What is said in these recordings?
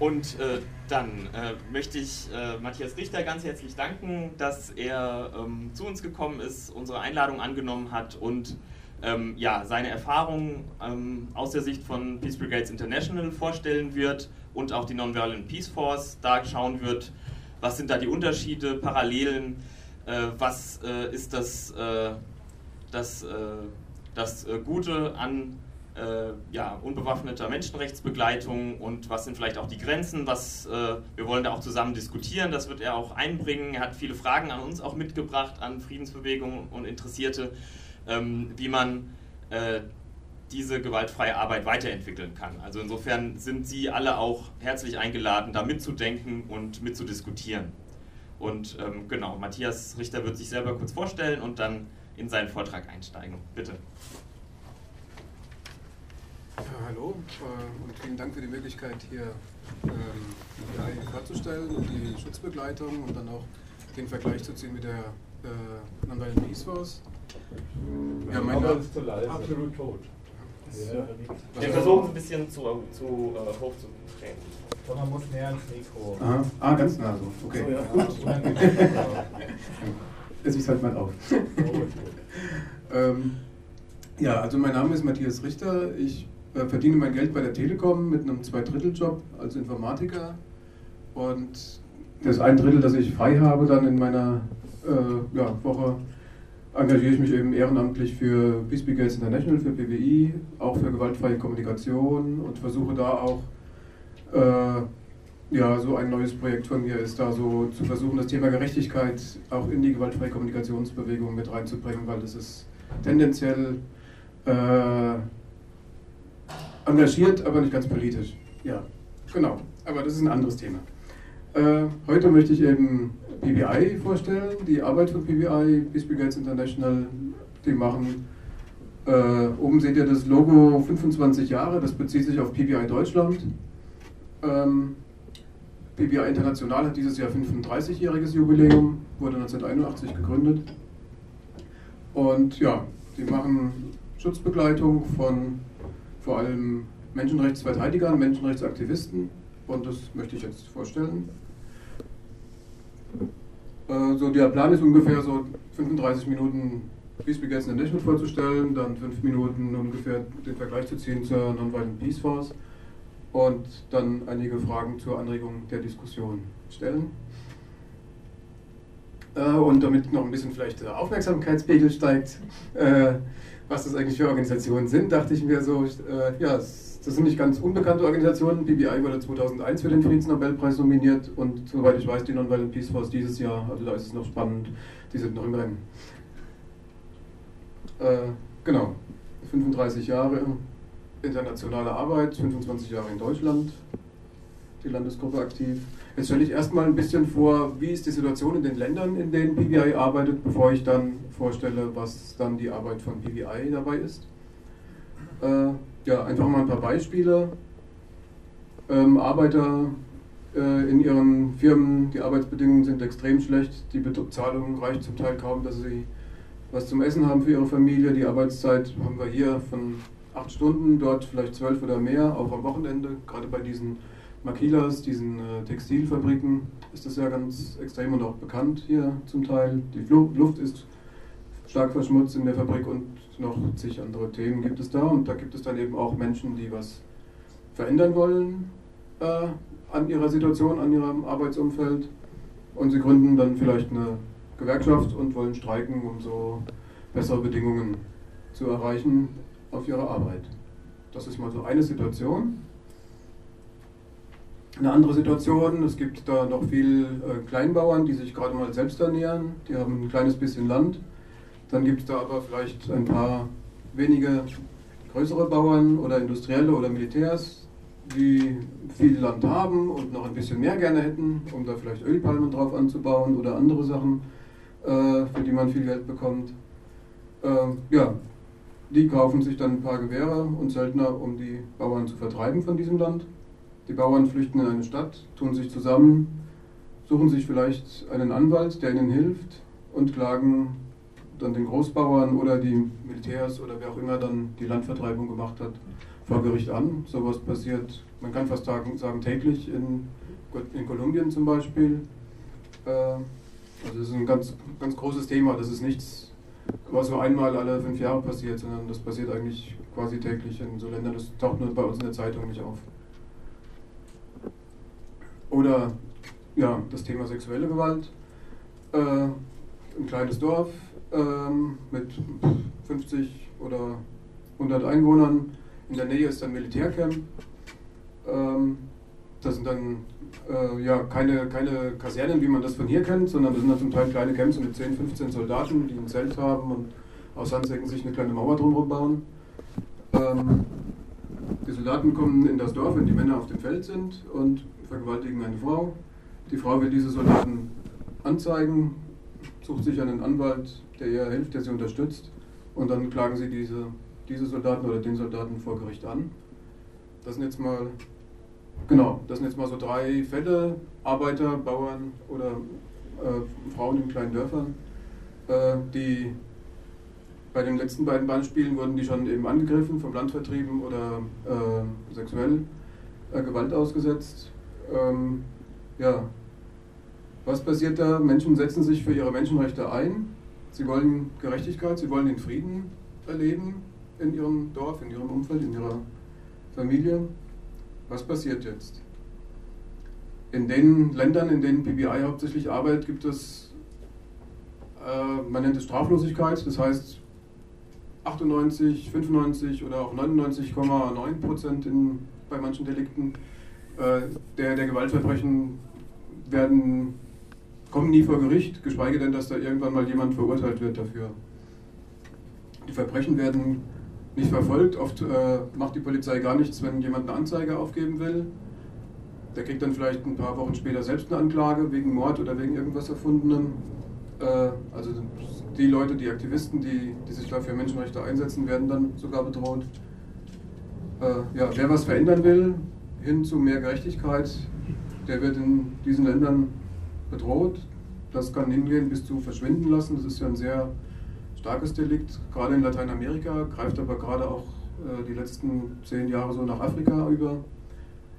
Und äh, dann äh, möchte ich äh, Matthias Richter ganz herzlich danken, dass er ähm, zu uns gekommen ist, unsere Einladung angenommen hat und ähm, ja, seine Erfahrungen ähm, aus der Sicht von Peace Brigades International vorstellen wird und auch die Nonviolent Peace Force da schauen wird, was sind da die Unterschiede, Parallelen, äh, was äh, ist das, äh, das, das Gute an äh, ja, unbewaffneter Menschenrechtsbegleitung und was sind vielleicht auch die Grenzen, was wir wollen da auch zusammen diskutieren, das wird er auch einbringen. Er hat viele Fragen an uns auch mitgebracht, an Friedensbewegungen und Interessierte ähm, wie man äh, diese gewaltfreie Arbeit weiterentwickeln kann. Also insofern sind Sie alle auch herzlich eingeladen, da mitzudenken und mitzudiskutieren. Und ähm, genau, Matthias Richter wird sich selber kurz vorstellen und dann in seinen Vortrag einsteigen. Bitte. Ja, hallo äh, und vielen Dank für die Möglichkeit, hier ähm, die BI vorzustellen und die Schutzbegleitung und dann auch den Vergleich zu ziehen mit der äh, Nonviolent Peace Force. Ja, mein Name ist zu leise. Absolut tot. Ja. Wir versuchen es ein bisschen zu, zu uh, hoch zu drehen. Man muss näher ans Mikro. Aha. Ah, ganz nah so. Okay. So, ja. Gut. Jetzt ich halt mal auf. ähm, ja, also mein Name ist Matthias Richter. Ich äh, verdiene mein Geld bei der Telekom mit einem Zweidritteljob als Informatiker. Und das ein Drittel, das ich frei habe, dann in meiner äh, ja, Woche engagiere ich mich eben ehrenamtlich für Peace Brigades International, für PWI, auch für gewaltfreie Kommunikation und versuche da auch, äh, ja, so ein neues Projekt von mir ist da so zu versuchen, das Thema Gerechtigkeit auch in die gewaltfreie Kommunikationsbewegung mit reinzubringen, weil das ist tendenziell äh, engagiert, aber nicht ganz politisch. Ja, genau. Aber das ist ein anderes Thema. Äh, heute möchte ich eben PBI vorstellen, die Arbeit von PBI, Peace Brigades International, die machen, äh, oben seht ihr das Logo 25 Jahre, das bezieht sich auf PBI Deutschland. Ähm, PBI International hat dieses Jahr 35-jähriges Jubiläum, wurde 1981 gegründet. Und ja, die machen Schutzbegleitung von vor allem Menschenrechtsverteidigern, Menschenrechtsaktivisten und das möchte ich jetzt vorstellen. Äh, so der Plan ist ungefähr so 35 Minuten Peace Brigades International vorzustellen, dann 5 Minuten ungefähr den Vergleich zu ziehen zur Nonviolent Peace Force und dann einige Fragen zur Anregung der Diskussion stellen. Äh, und damit noch ein bisschen vielleicht der Aufmerksamkeitspegel steigt, äh, was das eigentlich für Organisationen sind, dachte ich mir so, ja, es das sind nicht ganz unbekannte Organisationen. BBI wurde 2001 für den Friedensnobelpreis nominiert und soweit ich weiß, die Nonviolent Peace Force dieses Jahr, also da ist es noch spannend, die sind noch im Rennen. Äh, genau, 35 Jahre internationale Arbeit, 25 Jahre in Deutschland, die Landesgruppe aktiv. Jetzt stelle ich erstmal ein bisschen vor, wie ist die Situation in den Ländern, in denen PBI arbeitet, bevor ich dann vorstelle, was dann die Arbeit von PBI dabei ist. Äh, ja, einfach mal ein paar Beispiele. Ähm, Arbeiter äh, in ihren Firmen, die Arbeitsbedingungen sind extrem schlecht, die Bezahlung reicht zum Teil kaum, dass sie was zum Essen haben für ihre Familie. Die Arbeitszeit haben wir hier von acht Stunden, dort vielleicht zwölf oder mehr, auch am Wochenende. Gerade bei diesen Makilas, diesen äh, Textilfabriken, ist das ja ganz extrem und auch bekannt hier zum Teil. Die Luft ist stark verschmutzt in der Fabrik und noch zig andere Themen gibt es da. Und da gibt es dann eben auch Menschen, die was verändern wollen äh, an ihrer Situation, an ihrem Arbeitsumfeld. Und sie gründen dann vielleicht eine Gewerkschaft und wollen streiken, um so bessere Bedingungen zu erreichen auf ihrer Arbeit. Das ist mal so eine Situation. Eine andere Situation, es gibt da noch viel äh, Kleinbauern, die sich gerade mal selbst ernähren. Die haben ein kleines bisschen Land dann gibt es da aber vielleicht ein paar wenige größere Bauern oder Industrielle oder Militärs, die viel Land haben und noch ein bisschen mehr gerne hätten, um da vielleicht Ölpalmen drauf anzubauen oder andere Sachen, äh, für die man viel Geld bekommt. Äh, ja, die kaufen sich dann ein paar Gewehre und Söldner, um die Bauern zu vertreiben von diesem Land. Die Bauern flüchten in eine Stadt, tun sich zusammen, suchen sich vielleicht einen Anwalt, der ihnen hilft und klagen dann den Großbauern oder die Militärs oder wer auch immer dann die Landvertreibung gemacht hat, vor Gericht an. Sowas passiert, man kann fast sagen, täglich in, in Kolumbien zum Beispiel. Äh, also das ist ein ganz, ganz großes Thema. Das ist nichts, was so einmal alle fünf Jahre passiert, sondern das passiert eigentlich quasi täglich in so Ländern. Das taucht nur bei uns in der Zeitung nicht auf. Oder ja, das Thema sexuelle Gewalt. Äh, ein kleines Dorf äh, mit 50 oder 100 Einwohnern. In der Nähe ist ein Militärcamp. Ähm, das sind dann äh, ja keine, keine Kasernen, wie man das von hier kennt, sondern das sind dann zum Teil kleine Camps mit 10, 15 Soldaten, die ein Zelt haben und aus Sandsäcken sich eine kleine Mauer drumherum bauen. Ähm, die Soldaten kommen in das Dorf, wenn die Männer auf dem Feld sind und vergewaltigen eine Frau. Die Frau will diese Soldaten anzeigen, sucht sich einen Anwalt, der ihr hilft, der sie unterstützt und dann klagen sie diese, diese Soldaten oder den Soldaten vor Gericht an. Das sind jetzt mal Genau, das sind jetzt mal so drei Fälle, Arbeiter, Bauern oder äh, Frauen in kleinen Dörfern, äh, die bei den letzten beiden Beispielen wurden die schon eben angegriffen, vom Land vertrieben oder äh, sexuell äh, Gewalt ausgesetzt. Ähm, ja, was passiert da? Menschen setzen sich für ihre Menschenrechte ein. Sie wollen Gerechtigkeit, sie wollen den Frieden erleben in ihrem Dorf, in ihrem Umfeld, in ihrer Familie. Was passiert jetzt? In den Ländern, in denen PBI hauptsächlich arbeitet, gibt es, äh, man nennt es Straflosigkeit, das heißt 98, 95 oder auch 99,9 Prozent bei manchen Delikten der, der Gewaltverbrechen werden, kommen nie vor Gericht, geschweige denn, dass da irgendwann mal jemand verurteilt wird dafür. Die Verbrechen werden nicht verfolgt. Oft äh, macht die Polizei gar nichts, wenn jemand eine Anzeige aufgeben will. Der kriegt dann vielleicht ein paar Wochen später selbst eine Anklage wegen Mord oder wegen irgendwas Erfundenem. Äh, also die Leute, die Aktivisten, die, die sich dafür Menschenrechte einsetzen, werden dann sogar bedroht. Äh, ja, wer was verändern will, hin zu mehr Gerechtigkeit, der wird in diesen Ländern bedroht. Das kann hingehen bis zu verschwinden lassen. Das ist ja ein sehr starkes Delikt, gerade in Lateinamerika, greift aber gerade auch äh, die letzten zehn Jahre so nach Afrika über.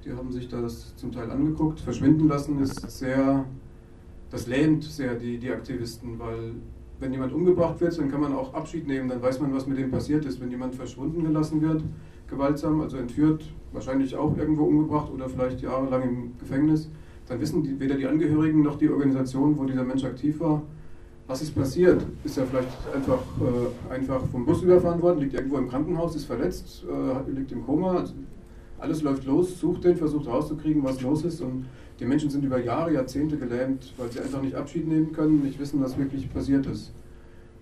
Die haben sich das zum Teil angeguckt. Verschwinden lassen ist sehr, das lähmt sehr die, die Aktivisten, weil wenn jemand umgebracht wird, dann kann man auch Abschied nehmen, dann weiß man, was mit dem passiert ist. Wenn jemand verschwunden gelassen wird, gewaltsam, also entführt, wahrscheinlich auch irgendwo umgebracht oder vielleicht jahrelang im Gefängnis, dann wissen die, weder die Angehörigen noch die Organisation, wo dieser Mensch aktiv war, was ist passiert? Ist er vielleicht einfach, äh, einfach vom Bus überfahren worden, liegt irgendwo im Krankenhaus, ist verletzt, äh, liegt im Koma? Also alles läuft los, sucht den, versucht rauszukriegen, was los ist. Und die Menschen sind über Jahre, Jahrzehnte gelähmt, weil sie einfach nicht Abschied nehmen können, nicht wissen, was wirklich passiert ist.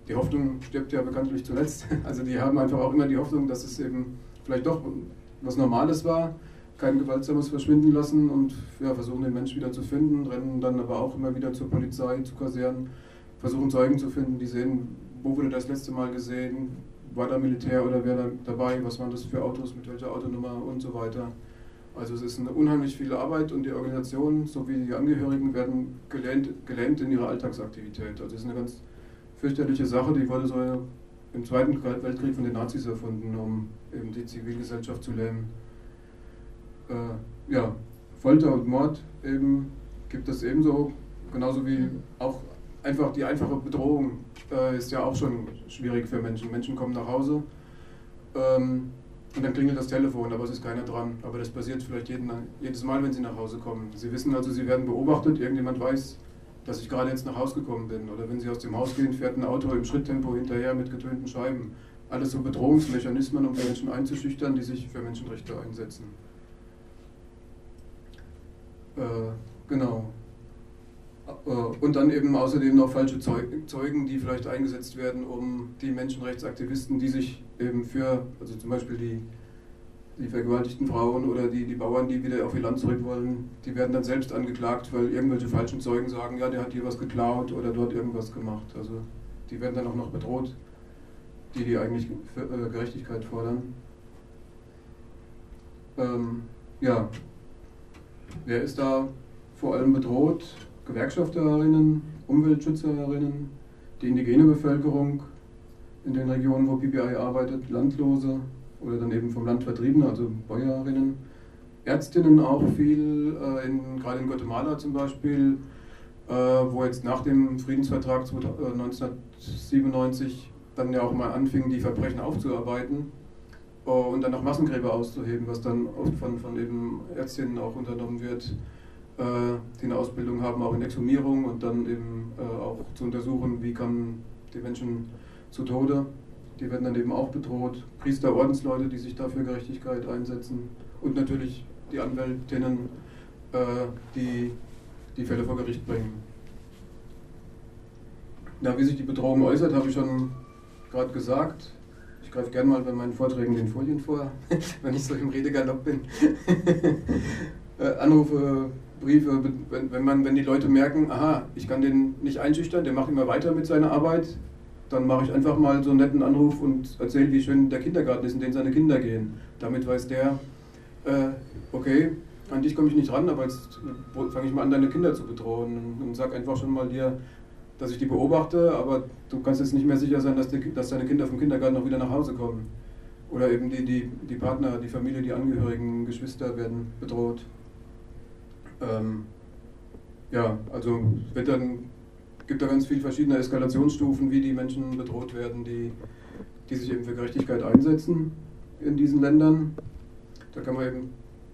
Die Hoffnung stirbt ja bekanntlich zuletzt. Also die haben einfach auch immer die Hoffnung, dass es eben vielleicht doch was Normales war, kein gewaltsames Verschwinden lassen und ja, versuchen den Menschen wieder zu finden, rennen dann aber auch immer wieder zur Polizei, zu Kasernen versuchen Zeugen zu finden, die sehen, wo wurde das letzte Mal gesehen, war da Militär oder wer da dabei, was waren das für Autos, mit welcher Autonummer und so weiter. Also es ist eine unheimlich viele Arbeit und die Organisation sowie die Angehörigen werden gelähmt, gelähmt in ihrer Alltagsaktivität. Also es ist eine ganz fürchterliche Sache, die wurde so im Zweiten Weltkrieg von den Nazis erfunden, um eben die Zivilgesellschaft zu lähmen. Äh, ja, Folter und Mord eben gibt es ebenso, genauso wie auch einfach die einfache Bedrohung äh, ist ja auch schon schwierig für Menschen. Menschen kommen nach Hause ähm, und dann klingelt das Telefon, aber es ist keiner dran. Aber das passiert vielleicht jeden, jedes Mal, wenn sie nach Hause kommen. Sie wissen also, sie werden beobachtet, irgendjemand weiß, dass ich gerade jetzt nach Hause gekommen bin. Oder wenn sie aus dem Haus gehen, fährt ein Auto im Schritttempo hinterher mit getönten Scheiben. Alles so Bedrohungsmechanismen, um Menschen einzuschüchtern, die sich für Menschenrechte einsetzen. Äh, genau. Äh, und dann eben außerdem noch falsche Zeugen, die vielleicht eingesetzt werden, um die Menschenrechtsaktivisten, die sich eben für, also zum Beispiel die, die vergewaltigten Frauen oder die, die Bauern, die wieder auf ihr Land zurück wollen, die werden dann selbst angeklagt, weil irgendwelche falschen Zeugen sagen, ja, der hat hier was geklaut oder dort irgendwas gemacht. Also die werden dann auch noch bedroht, die, die eigentlich äh, Gerechtigkeit fordern. Ähm, ja, wer ist da vor allem bedroht? Gewerkschafterinnen, Umweltschützerinnen, die indigene Bevölkerung in den Regionen, wo PBI arbeitet, Landlose, oder dann eben vom Land vertriebene, also Bäuerinnen. Ärztinnen auch viel, äh, in, gerade in Guatemala zum Beispiel, äh, wo jetzt nach dem Friedensvertrag 1997 äh, dann ja auch mal anfingen, die Verbrechen aufzuarbeiten äh, und dann auch Massengräber auszuheben, was dann oft von, von eben Ärztinnen auch unternommen wird, die eine Ausbildung haben, auch in Exhumierung und dann eben äh, auch zu untersuchen, wie kamen die Menschen zu Tode. Die werden dann eben auch bedroht. Priester, Ordensleute, die sich dafür Gerechtigkeit einsetzen und natürlich die Anwältinnen, die die Fälle vor Gericht bringen. Ja, wie sich die Bedrohung äußert, habe ich schon gerade gesagt. Ich greife gerne mal bei meinen Vorträgen den Folien vor, wenn ich so im Redegalopp bin. Äh, Anrufe, Briefe, wenn, wenn, man, wenn die Leute merken, aha, ich kann den nicht einschüchtern, der macht immer weiter mit seiner Arbeit, dann mache ich einfach mal so einen netten Anruf und erzähle, wie schön der Kindergarten ist, in den seine Kinder gehen. Damit weiß der, äh, okay, an dich komme ich nicht ran, aber jetzt fange ich mal an, deine Kinder zu bedrohen und, und sag einfach schon mal dir, dass ich die beobachte, aber du kannst jetzt nicht mehr sicher sein, dass, die, dass deine Kinder vom Kindergarten auch wieder nach Hause kommen. Oder eben die, die, die Partner, die Familie, die Angehörigen, Geschwister werden bedroht. Ähm, ja, also wird dann, gibt da ganz viele verschiedene Eskalationsstufen, wie die Menschen bedroht werden, die, die sich eben für Gerechtigkeit einsetzen in diesen Ländern. Da kann man eben,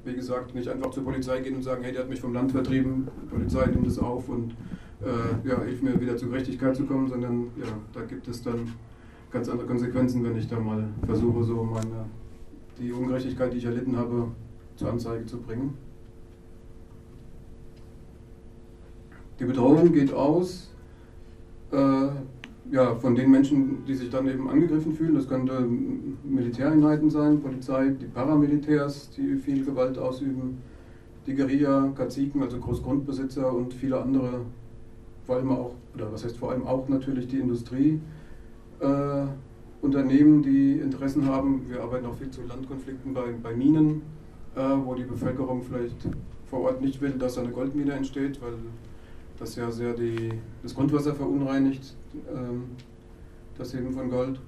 wie gesagt, nicht einfach zur Polizei gehen und sagen, hey, der hat mich vom Land vertrieben, die Polizei nimmt es auf und äh, ja, hilft mir wieder zur Gerechtigkeit zu kommen, sondern ja, da gibt es dann ganz andere Konsequenzen, wenn ich da mal versuche, so meine, die Ungerechtigkeit, die ich erlitten habe, zur Anzeige zu bringen. Die Bedrohung geht aus äh, ja, von den Menschen, die sich dann eben angegriffen fühlen. Das könnte Militäreinheiten sein, Polizei, die Paramilitärs, die viel Gewalt ausüben, die Guerilla, Kaziken, also Großgrundbesitzer und viele andere vor allem auch, oder was heißt vor allem auch natürlich die Industrie. Äh, Unternehmen, die Interessen haben. Wir arbeiten auch viel zu Landkonflikten bei, bei Minen, äh, wo die Bevölkerung vielleicht vor Ort nicht will, dass eine Goldmine entsteht, weil das ja sehr die, das Grundwasser verunreinigt, ähm, das Heben von Gold.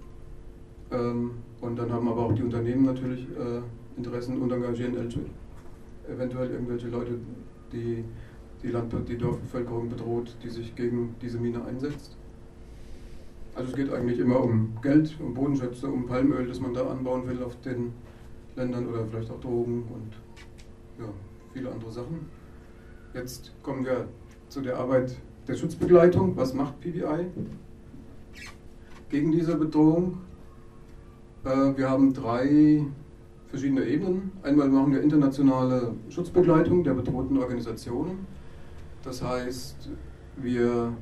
Ähm, und dann haben aber auch die Unternehmen natürlich äh, Interessen und engagieren eventuell irgendwelche Leute, die die, Land die Dorfbevölkerung bedroht, die sich gegen diese Mine einsetzt. Also es geht eigentlich immer um Geld, um Bodenschätze, um Palmöl, das man da anbauen will auf den Ländern oder vielleicht auch Drogen und ja, viele andere Sachen. Jetzt kommen wir zu der Arbeit der Schutzbegleitung. Was macht PBI gegen diese Bedrohung? Äh, wir haben drei verschiedene Ebenen. Einmal machen wir internationale Schutzbegleitung der bedrohten Organisationen. Das heißt, wir,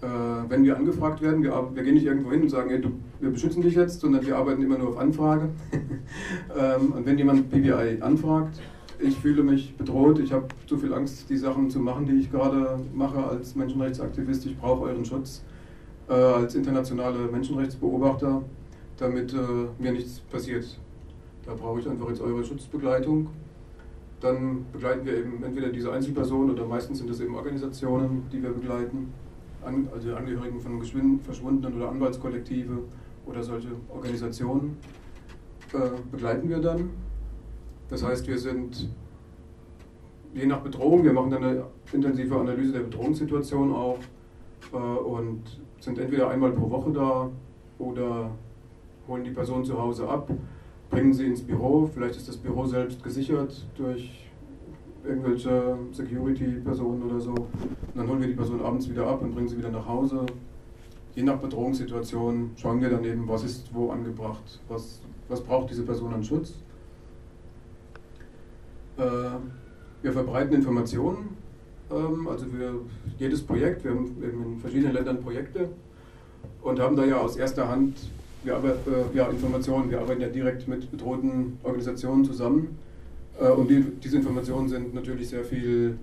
äh, wenn wir angefragt werden, wir, wir, gehen nicht irgendwo hin und sagen, hey, du, wir beschützen dich jetzt, sondern wir arbeiten immer nur auf Anfrage. ähm, und wenn jemand BWI anfragt, ich fühle mich bedroht, ich habe zu viel Angst, die Sachen zu machen, die ich gerade mache als Menschenrechtsaktivist, ich brauche euren Schutz äh, als internationale Menschenrechtsbeobachter, damit äh, mir nichts passiert. Da brauche ich einfach jetzt eure Schutzbegleitung. Dann begleiten wir eben entweder diese Einzelpersonen oder meistens sind es eben Organisationen, die wir begleiten, also Angehörigen von verschwundenen oder Anwaltskollektive oder solche Organisationen. Äh, begleiten wir dann. Das heißt, wir sind je nach Bedrohung, wir machen dann eine intensive Analyse der Bedrohungssituation auch äh, und sind entweder einmal pro Woche da oder holen die Person zu Hause ab bringen sie ins Büro, vielleicht ist das Büro selbst gesichert durch irgendwelche Security-Personen oder so. Und dann holen wir die Person abends wieder ab und bringen sie wieder nach Hause. Je nach Bedrohungssituation schauen wir dann eben, was ist wo angebracht, was, was braucht diese Person an Schutz. Äh, wir verbreiten Informationen, ähm, also für jedes Projekt, wir haben in verschiedenen Ländern Projekte und haben da ja aus erster Hand wir arbeiten, äh, ja, Informationen, wir arbeiten ja direkt mit bedrohten Organisationen zusammen. Äh, und die, diese Informationen sind natürlich sehr viel,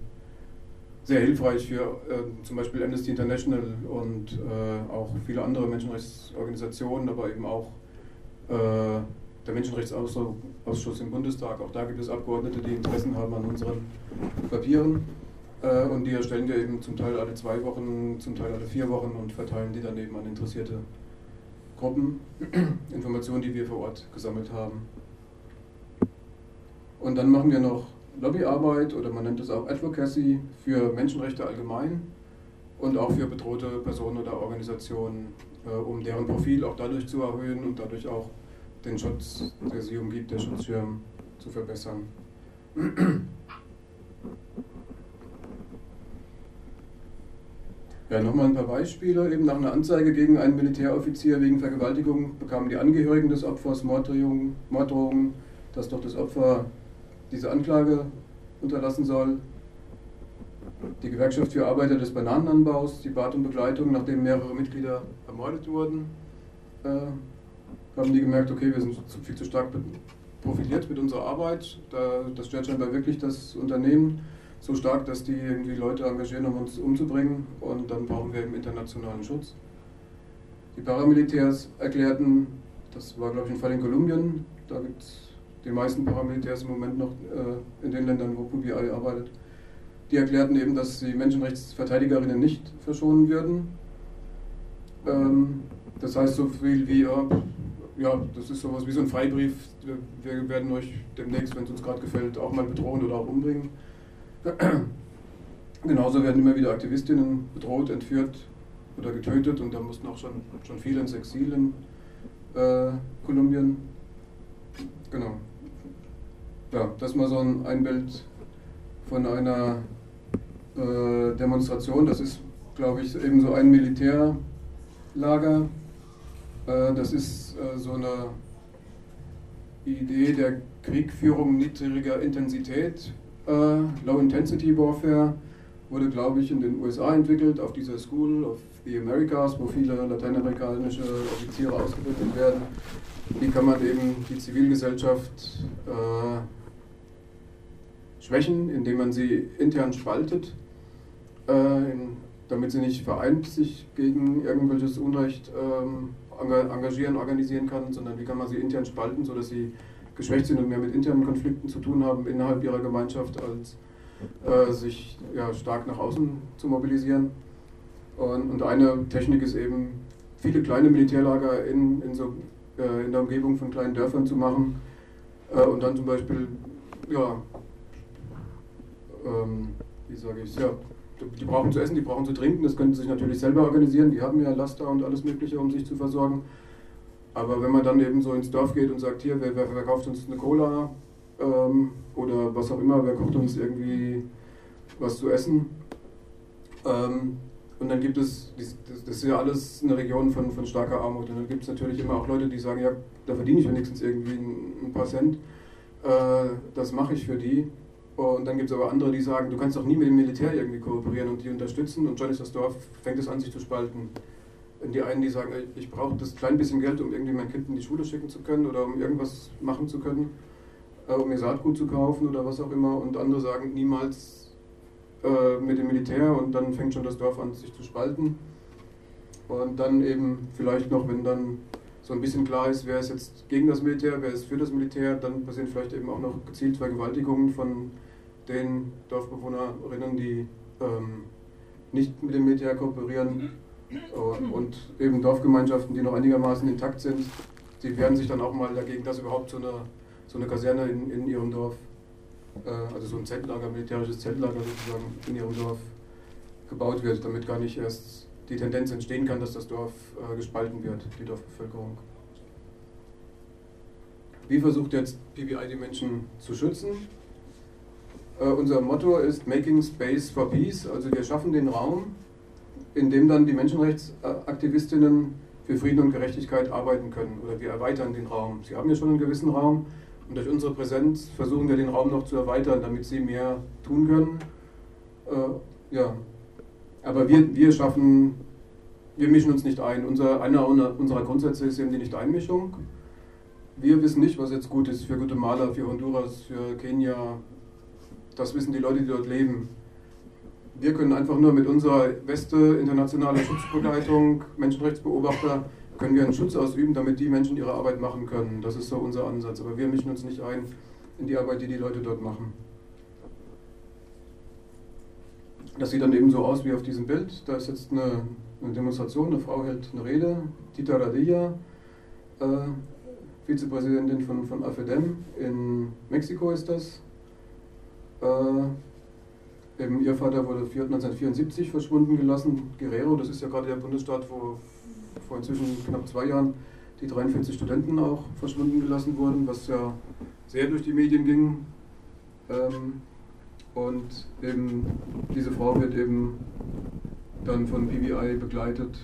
sehr hilfreich für äh, zum Beispiel Amnesty International und äh, auch viele andere Menschenrechtsorganisationen, aber eben auch äh, der Menschenrechtsausschuss im Bundestag. Auch da gibt es Abgeordnete, die Interessen haben an unseren Papieren. Äh, und die erstellen wir eben zum Teil alle zwei Wochen, zum Teil alle vier Wochen und verteilen die dann eben an interessierte Gruppen, Informationen, die wir vor Ort gesammelt haben. Und dann machen wir noch Lobbyarbeit oder man nennt es auch Advocacy für Menschenrechte allgemein und auch für bedrohte Personen oder Organisationen, äh, um deren Profil auch dadurch zu erhöhen und dadurch auch den Schutz, der sie umgibt, der Schutzschirm zu verbessern. Ja, nochmal ein paar Beispiele. Eben nach einer Anzeige gegen einen Militäroffizier wegen Vergewaltigung bekamen die Angehörigen des Opfers Morddrohungen, dass doch das Opfer diese Anklage unterlassen soll. Die Gewerkschaft für Arbeiter des Bananenanbaus, die bat um Begleitung, nachdem mehrere Mitglieder ermordet wurden. Äh, haben die gemerkt, okay, wir sind viel zu stark profitiert mit unserer Arbeit. Da, das stört scheinbar wirklich das Unternehmen so stark, dass die irgendwie Leute engagieren, um uns umzubringen. Und dann brauchen wir eben internationalen Schutz. Die Paramilitärs erklärten, das war glaube ich ein Fall in Kolumbien, da gibt es die meisten Paramilitärs im Moment noch äh, in den Ländern, wo PUBI arbeitet, die erklärten eben, dass sie Menschenrechtsverteidigerinnen nicht verschonen würden. Ähm, das heißt so viel wie, äh, ja, das ist sowas wie so ein Freibrief, wir werden euch demnächst, wenn es uns gerade gefällt, auch mal bedrohen oder auch umbringen. Genauso werden immer wieder Aktivistinnen bedroht, entführt oder getötet und da mussten auch schon, schon viele ins Exil in äh, Kolumbien. Genau. Ja, das mal so ein, ein Bild von einer äh, Demonstration. Das ist, glaube ich, eben so ein Militärlager. Äh, das ist äh, so eine Idee der Kriegführung niedriger Intensität. Äh, Low Intensity Warfare wurde, glaube ich, in den USA entwickelt, auf dieser School of the Americas, wo viele lateinamerikanische Offiziere ausgebildet werden. Wie kann man eben die Zivilgesellschaft schwächen, indem man sie intern spaltet, damit sie nicht vereint sich gegen irgendwelches Unrecht ähm, engagieren, organisieren kann, sondern wie kann man sie intern spalten, sodass sie geschwächt sind und mehr mit internen Konflikten zu tun haben innerhalb ihrer Gemeinschaft, als äh, sich ja, stark nach außen zu mobilisieren. Und, und, eine Technik ist eben, viele kleine Militärlager in, in, so, äh, in der Umgebung von kleinen Dörfern zu machen äh, und dann zum Beispiel ja, ähm, wie sage ich, ja, die brauchen zu essen, die brauchen zu trinken, das können sie sich natürlich selber organisieren, die haben ja Laster und alles Mögliche, um sich zu versorgen. Aber wenn man dann eben so ins Dorf geht und sagt, hier, wer, wer verkauft uns eine Cola ähm, oder was auch immer, wer kocht uns irgendwie was zu essen. Ähm, und dann gibt es, das, ist ja alles eine Region von, von starker Armut. Und dann gibt es natürlich immer auch Leute, die sagen, ja, da verdiene ich wenigstens irgendwie ein, ein paar Cent. Äh, das mache ich für die. Und dann gibt es aber andere, die sagen, du kannst doch nie mit dem Militär irgendwie kooperieren und die unterstützen und schon ist das Dorf, fängt es an sich zu spalten. Und die einen, die sagen, ich brauche das klein bisschen Geld, um irgendwie mein Kind in die Schule schicken zu können oder um irgendwas machen zu können, äh, um mir Saatgut zu kaufen oder was auch immer. Und andere sagen, niemals äh, mit dem Militär und dann fängt schon das Dorf an, sich zu spalten. Und dann eben vielleicht noch, wenn dann so ein bisschen klar ist, wer ist jetzt gegen das Militär, wer ist für das Militär, dann passieren vielleicht eben auch noch gezielt Vergewaltigungen von den Dorfbewohnerinnen, die ähm, nicht mit dem Militär kooperieren äh, und eben Dorfgemeinschaften, die noch einigermaßen intakt sind, die wehren sich dann auch mal dagegen, dass überhaupt so eine, so eine Kaserne in, in ihrem Dorf, äh, also so ein Zeltlager, militärisches Zeltlager sozusagen in ihrem Dorf gebaut wird, damit gar nicht erst die Tendenz entstehen kann, dass das Dorf äh, gespalten wird, die Dorfbevölkerung. Wie versucht jetzt PBI die Menschen zu schützen? Äh, unser Motto ist Making Space for Peace, also wir schaffen den Raum, in dem dann die Menschenrechtsaktivistinnen für Frieden und Gerechtigkeit arbeiten können oder wir erweitern den Raum. Sie haben ja schon einen gewissen Raum und durch unsere Präsenz versuchen wir den Raum noch zu erweitern, damit sie mehr tun können. Äh, ja. Aber wir, wir schaffen, wir mischen uns nicht ein. Unser, einer unserer Grundsätze ist eben die Nicht-Einmischung. Wir wissen nicht, was jetzt gut ist für Guatemala, für Honduras, für Kenia, das wissen die Leute, die dort leben. Wir können einfach nur mit unserer Weste, internationale Schutzbegleitung, Menschenrechtsbeobachter, können wir einen Schutz ausüben, damit die Menschen ihre Arbeit machen können. Das ist so unser Ansatz. Aber wir mischen uns nicht ein in die Arbeit, die die Leute dort machen. das sieht dann eben so aus wie auf diesem Bild. Da ist jetzt eine, eine Demonstration, eine Frau hält eine Rede, Tita Radilla, äh, Vizepräsidentin von, von AFEDEM in Mexiko ist das. Äh, eben ihr Vater wurde 1974 verschwunden gelassen, Guerrero, das ist ja gerade der Bundesstaat, wo vor inzwischen knapp zwei Jahren die 43 Studenten auch verschwunden gelassen wurden, was ja sehr durch die Medien ging. Ähm, und eben diese Frau wird eben dann von PBI begleitet,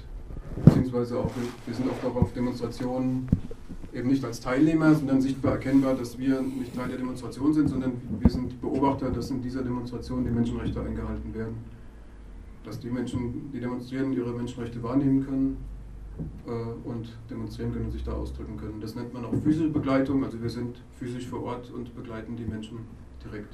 beziehungsweise auch, wir sind oft auch auf Demonstrationen eben nicht als Teilnehmer, sondern sichtbar erkennbar, dass wir nicht Teil der Demonstration sind, sondern wir sind Beobachter, dass in dieser Demonstration die Menschenrechte eingehalten werden. Dass die Menschen, die demonstrieren, ihre Menschenrechte wahrnehmen können äh, und demonstrieren können und sich da ausdrücken können. Das nennt man auch physische Begleitung, also wir sind physisch vor Ort und begleiten die Menschen direkt.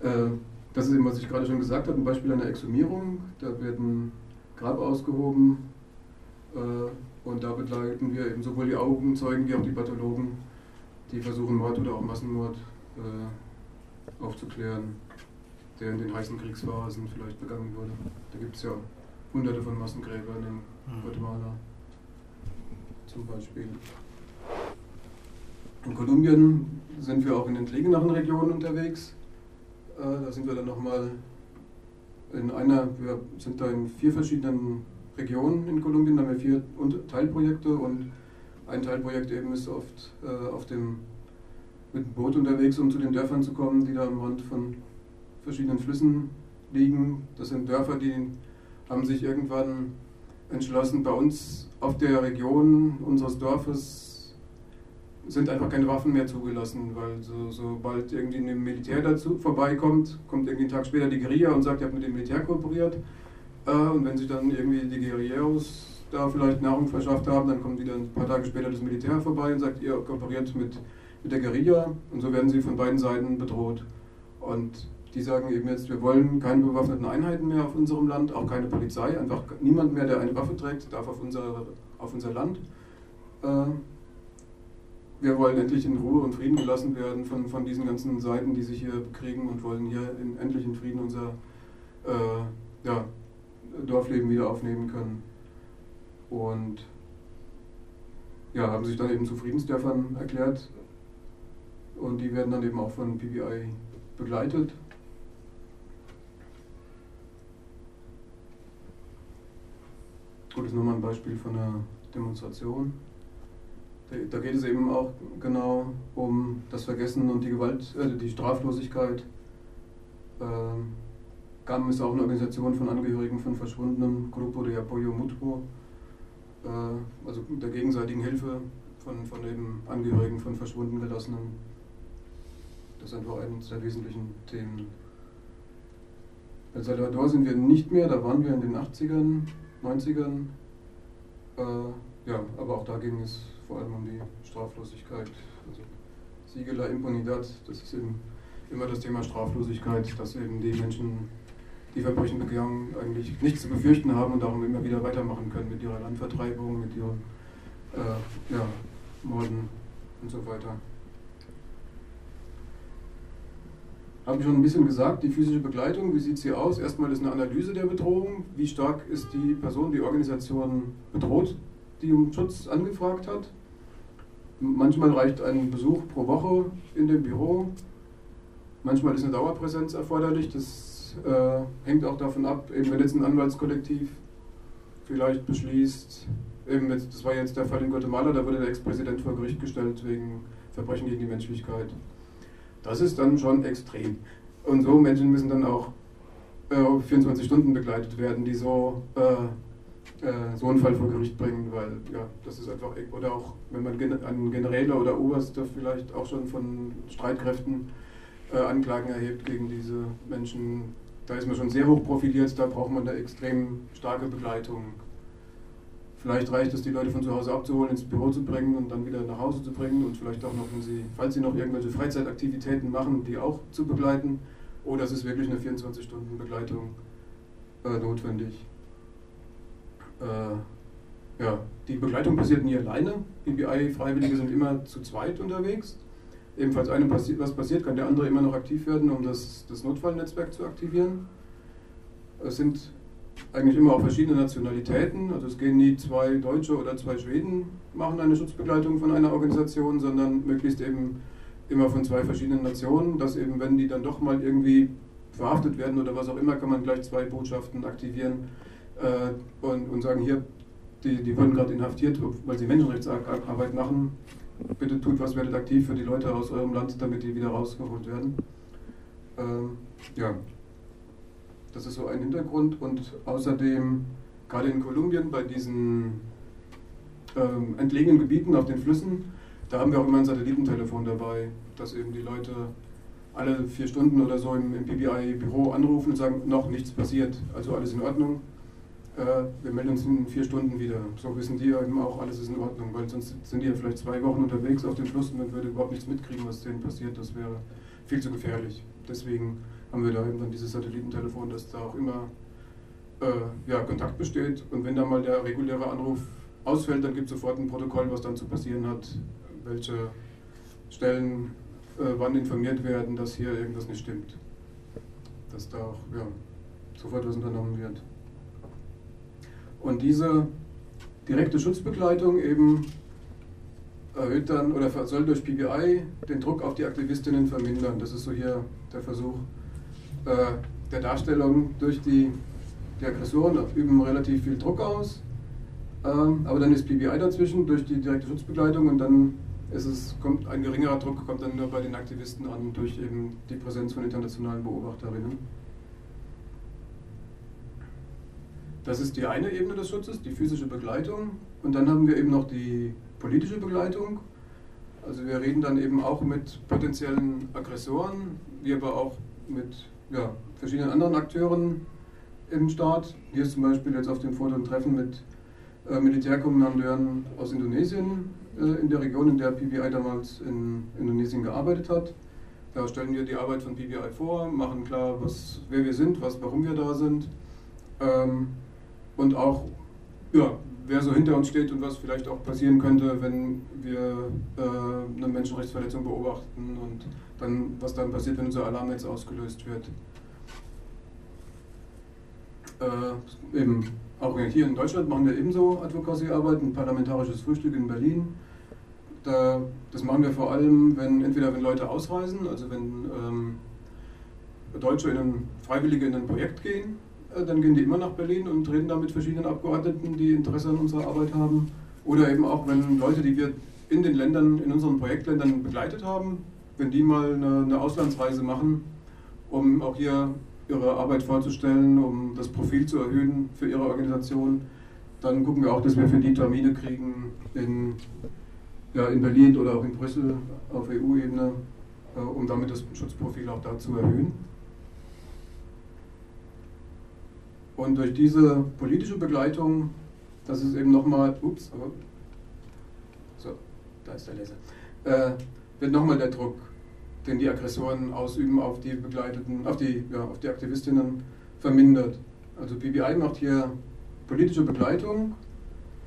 Äh, das ist eben, was ich gerade schon gesagt habe, ein Beispiel einer Exhumierung. Da werden Grab ausgehoben und da begleiten wir eben sowohl die Augenzeugen wie auch die Pathologen, die versuchen, Mord oder auch Massenmord äh, aufzuklären, der in den heißen Kriegsphasen vielleicht begangen wurde. Da gibt es ja hunderte von Massengräbern in hm. Guatemala zum Beispiel. In Kolumbien sind wir auch in entlegeneren Regionen unterwegs. Äh, da sind wir dann nochmal in einer, wir sind da in vier verschiedenen Regionen in Kolumbien, da haben wir vier Teilprojekte und ein Teilprojekt eben ist oft äh, auf dem, mit dem Boot unterwegs, um zu den Dörfern zu kommen, die da am Rand von verschiedenen Flüssen liegen. Das sind Dörfer, die haben sich irgendwann entschlossen, bei uns auf der Region unseres Dorfes sind einfach keine Waffen mehr zugelassen, weil so, sobald irgendwie ein Militär dazu vorbeikommt, kommt irgendwie einen Tag später die Guerilla und sagt, ihr habt mit dem Militär kooperiert. Äh, und wenn sich dann irgendwie die Guerilleros da vielleicht Nahrung verschafft haben, dann kommt wieder ein paar Tage später das Militär vorbei und sagt, ihr kooperiert mit, mit der Guerilla. Und so werden sie von beiden Seiten bedroht. Und die sagen eben jetzt, wir wollen keine bewaffneten Einheiten mehr auf unserem Land, auch keine Polizei, einfach niemand mehr, der eine Waffe trägt, darf auf unser, auf unser Land. Äh, wir wollen endlich in Ruhe und Frieden gelassen werden von, von diesen ganzen Seiten, die sich hier bekriegen und wollen hier in, endlich in Frieden unser äh, ja, Dorfleben wieder aufnehmen können. Und ja, haben sich dann eben zu Friedensdörfern erklärt und die werden dann eben auch von PBI begleitet. Gut, das ist nochmal ein Beispiel von einer Demonstration. Da geht es eben auch genau um das Vergessen und die Gewalt, äh, die Straflosigkeit. Ähm, GAM ist auch eine Organisation von Angehörigen von Verschwundenen, Grupo de Apoyo Mutuo, äh, also der gegenseitigen Hilfe von, von eben Angehörigen von verschwunden gelassenen. Das ist einfach eines der wesentlichen Themen. El Salvador sind wir nicht mehr, da waren wir in den 80ern, 90ern. Äh, ja, aber auch da ging es vor allem um die Straflosigkeit. Also Siegela Impunidad, das ist eben immer das Thema Straflosigkeit, dass eben die Menschen, die Verbrechen begangen, eigentlich nichts zu befürchten haben und darum immer wieder weitermachen können mit ihrer Landvertreibung, mit ihren äh, ja, Morden und so weiter. Habe ich schon ein bisschen gesagt, die physische Begleitung, wie sieht sie aus? Erstmal ist eine Analyse der Bedrohung. Wie stark ist die Person, die Organisation bedroht, die um Schutz angefragt hat? Manchmal reicht ein Besuch pro Woche in dem Büro. Manchmal ist eine Dauerpräsenz erforderlich. Das äh, hängt auch davon ab, eben wenn jetzt ein Anwaltskollektiv vielleicht beschließt, eben jetzt, das war jetzt der Fall in Guatemala, da wurde der Ex-Präsident vor Gericht gestellt wegen Verbrechen gegen die Menschlichkeit. Das ist dann schon extrem. Und so Menschen müssen dann auch äh, 24 Stunden begleitet werden, die so äh, äh, so einen Fall vor Gericht bringen, weil ja, das ist einfach, oder auch wenn man an Generäle oder Oberste vielleicht auch schon von Streitkräften äh, Anklagen erhebt gegen diese Menschen, da ist man schon sehr hoch profiliert, da braucht man eine extrem starke Begleitung. Vielleicht reicht es, die Leute von zu Hause abzuholen, ins Büro zu bringen und dann wieder nach Hause zu bringen und vielleicht auch noch, wenn sie, falls sie noch irgendwelche Freizeitaktivitäten machen, die auch zu begleiten. Oder es ist wirklich eine 24-Stunden-Begleitung äh, notwendig. Äh, ja, die Begleitung passiert nie alleine. BBI-Freiwillige sind immer zu zweit unterwegs. Ebenfalls einem passi was passiert, kann der andere immer noch aktiv werden, um das, das Notfallnetzwerk zu aktivieren. Es sind eigentlich immer auch verschiedene Nationalitäten, also es gehen nie zwei Deutsche oder zwei Schweden machen eine Schutzbegleitung von einer Organisation, sondern möglichst eben immer von zwei verschiedenen Nationen, dass eben, wenn die dann doch mal irgendwie verhaftet werden oder was auch immer, kann man gleich zwei Botschaften aktivieren äh, und, und sagen, hier, die, die wurden gerade inhaftiert, weil sie Menschenrechtsarbeit machen. Bitte tut was, werdet aktiv für die Leute aus eurem Land, damit die wieder rausgeholt werden. Ähm, ja, das ist so ein Hintergrund. Und außerdem, gerade in Kolumbien, bei diesen ähm, entlegenen Gebieten auf den Flüssen, da haben wir auch immer ein Satellitentelefon dabei, dass eben die Leute alle vier Stunden oder so im, im PBI-Büro anrufen und sagen, noch nichts passiert, also alles in Ordnung. Äh, wir melden uns in vier Stunden wieder. So wissen die eben auch, alles ist in Ordnung, weil sonst sind die ja vielleicht zwei Wochen unterwegs auf dem Fluss und man würde überhaupt nichts mitkriegen, was denen passiert. Das wäre viel zu gefährlich. Deswegen haben wir da eben dann dieses Satellitentelefon, dass da auch immer äh, ja, Kontakt besteht. Und wenn da mal der reguläre Anruf ausfällt, dann gibt es sofort ein Protokoll, was dann zu passieren hat, welche Stellen äh, wann informiert werden, dass hier irgendwas nicht stimmt. Dass da auch ja, sofort was unternommen wird. Und diese direkte Schutzbegleitung eben erhöht dann oder soll durch PBI den Druck auf die Aktivistinnen vermindern. Das ist so hier der Versuch äh, der Darstellung. Durch die, die Aggressoren üben relativ viel Druck aus, ähm, aber dann ist PBI dazwischen durch die direkte Schutzbegleitung und dann ist es, kommt ein geringerer Druck kommt dann nur bei den Aktivisten an durch eben die Präsenz von internationalen Beobachterinnen. Das ist die eine Ebene des Schutzes, die physische Begleitung. Und dann haben wir eben noch die politische Begleitung. Also wir reden dann eben auch mit potenziellen Aggressoren, wie aber auch mit ja, verschiedenen anderen Akteuren im Staat. Hier ist zum Beispiel jetzt auf dem Foto ein Treffen mit äh, Militärkommandeuren aus Indonesien äh, in der Region, in der PBI damals in Indonesien gearbeitet hat. Da stellen wir die Arbeit von PBI vor, machen klar, was, wer wir sind, was, warum wir da sind ähm, und auch ja, wer so hinter uns steht und was vielleicht auch passieren könnte, wenn wir äh, eine Menschenrechtsverletzung beobachten und dann, was dann passiert, wenn unser Alarm jetzt ausgelöst wird. Äh, eben, auch hier in Deutschland machen wir ebenso Advocacy-Arbeit, ein parlamentarisches Frühstück in Berlin. Da, das machen wir vor allem, wenn entweder wenn Leute ausreisen, also wenn ähm, Deutsche in ein, Freiwillige in ein Projekt gehen dann gehen die immer nach Berlin und reden da mit verschiedenen Abgeordneten, die Interesse an unserer Arbeit haben. Oder eben auch, wenn Leute, die wir in den Ländern, in unseren Projektländern begleitet haben, wenn die mal eine, eine Auslandsreise machen, um auch hier ihre Arbeit vorzustellen, um das Profil zu erhöhen für ihre Organisation, dann gucken wir auch, dass wir für die Termine kriegen in, ja, in Berlin oder auch in Brüssel auf EU-Ebene, äh, um damit das Schutzprofil auch da zu erhöhen. Und durch diese politische Begleitung, das ist eben nochmal, ups, so, da ist der Laser, äh, wird nochmal der Druck, den die Aggressoren ausüben auf die Begleiteten, auf die, ja, auf die Aktivistinnen vermindert. Also PBI macht hier politische Begleitung,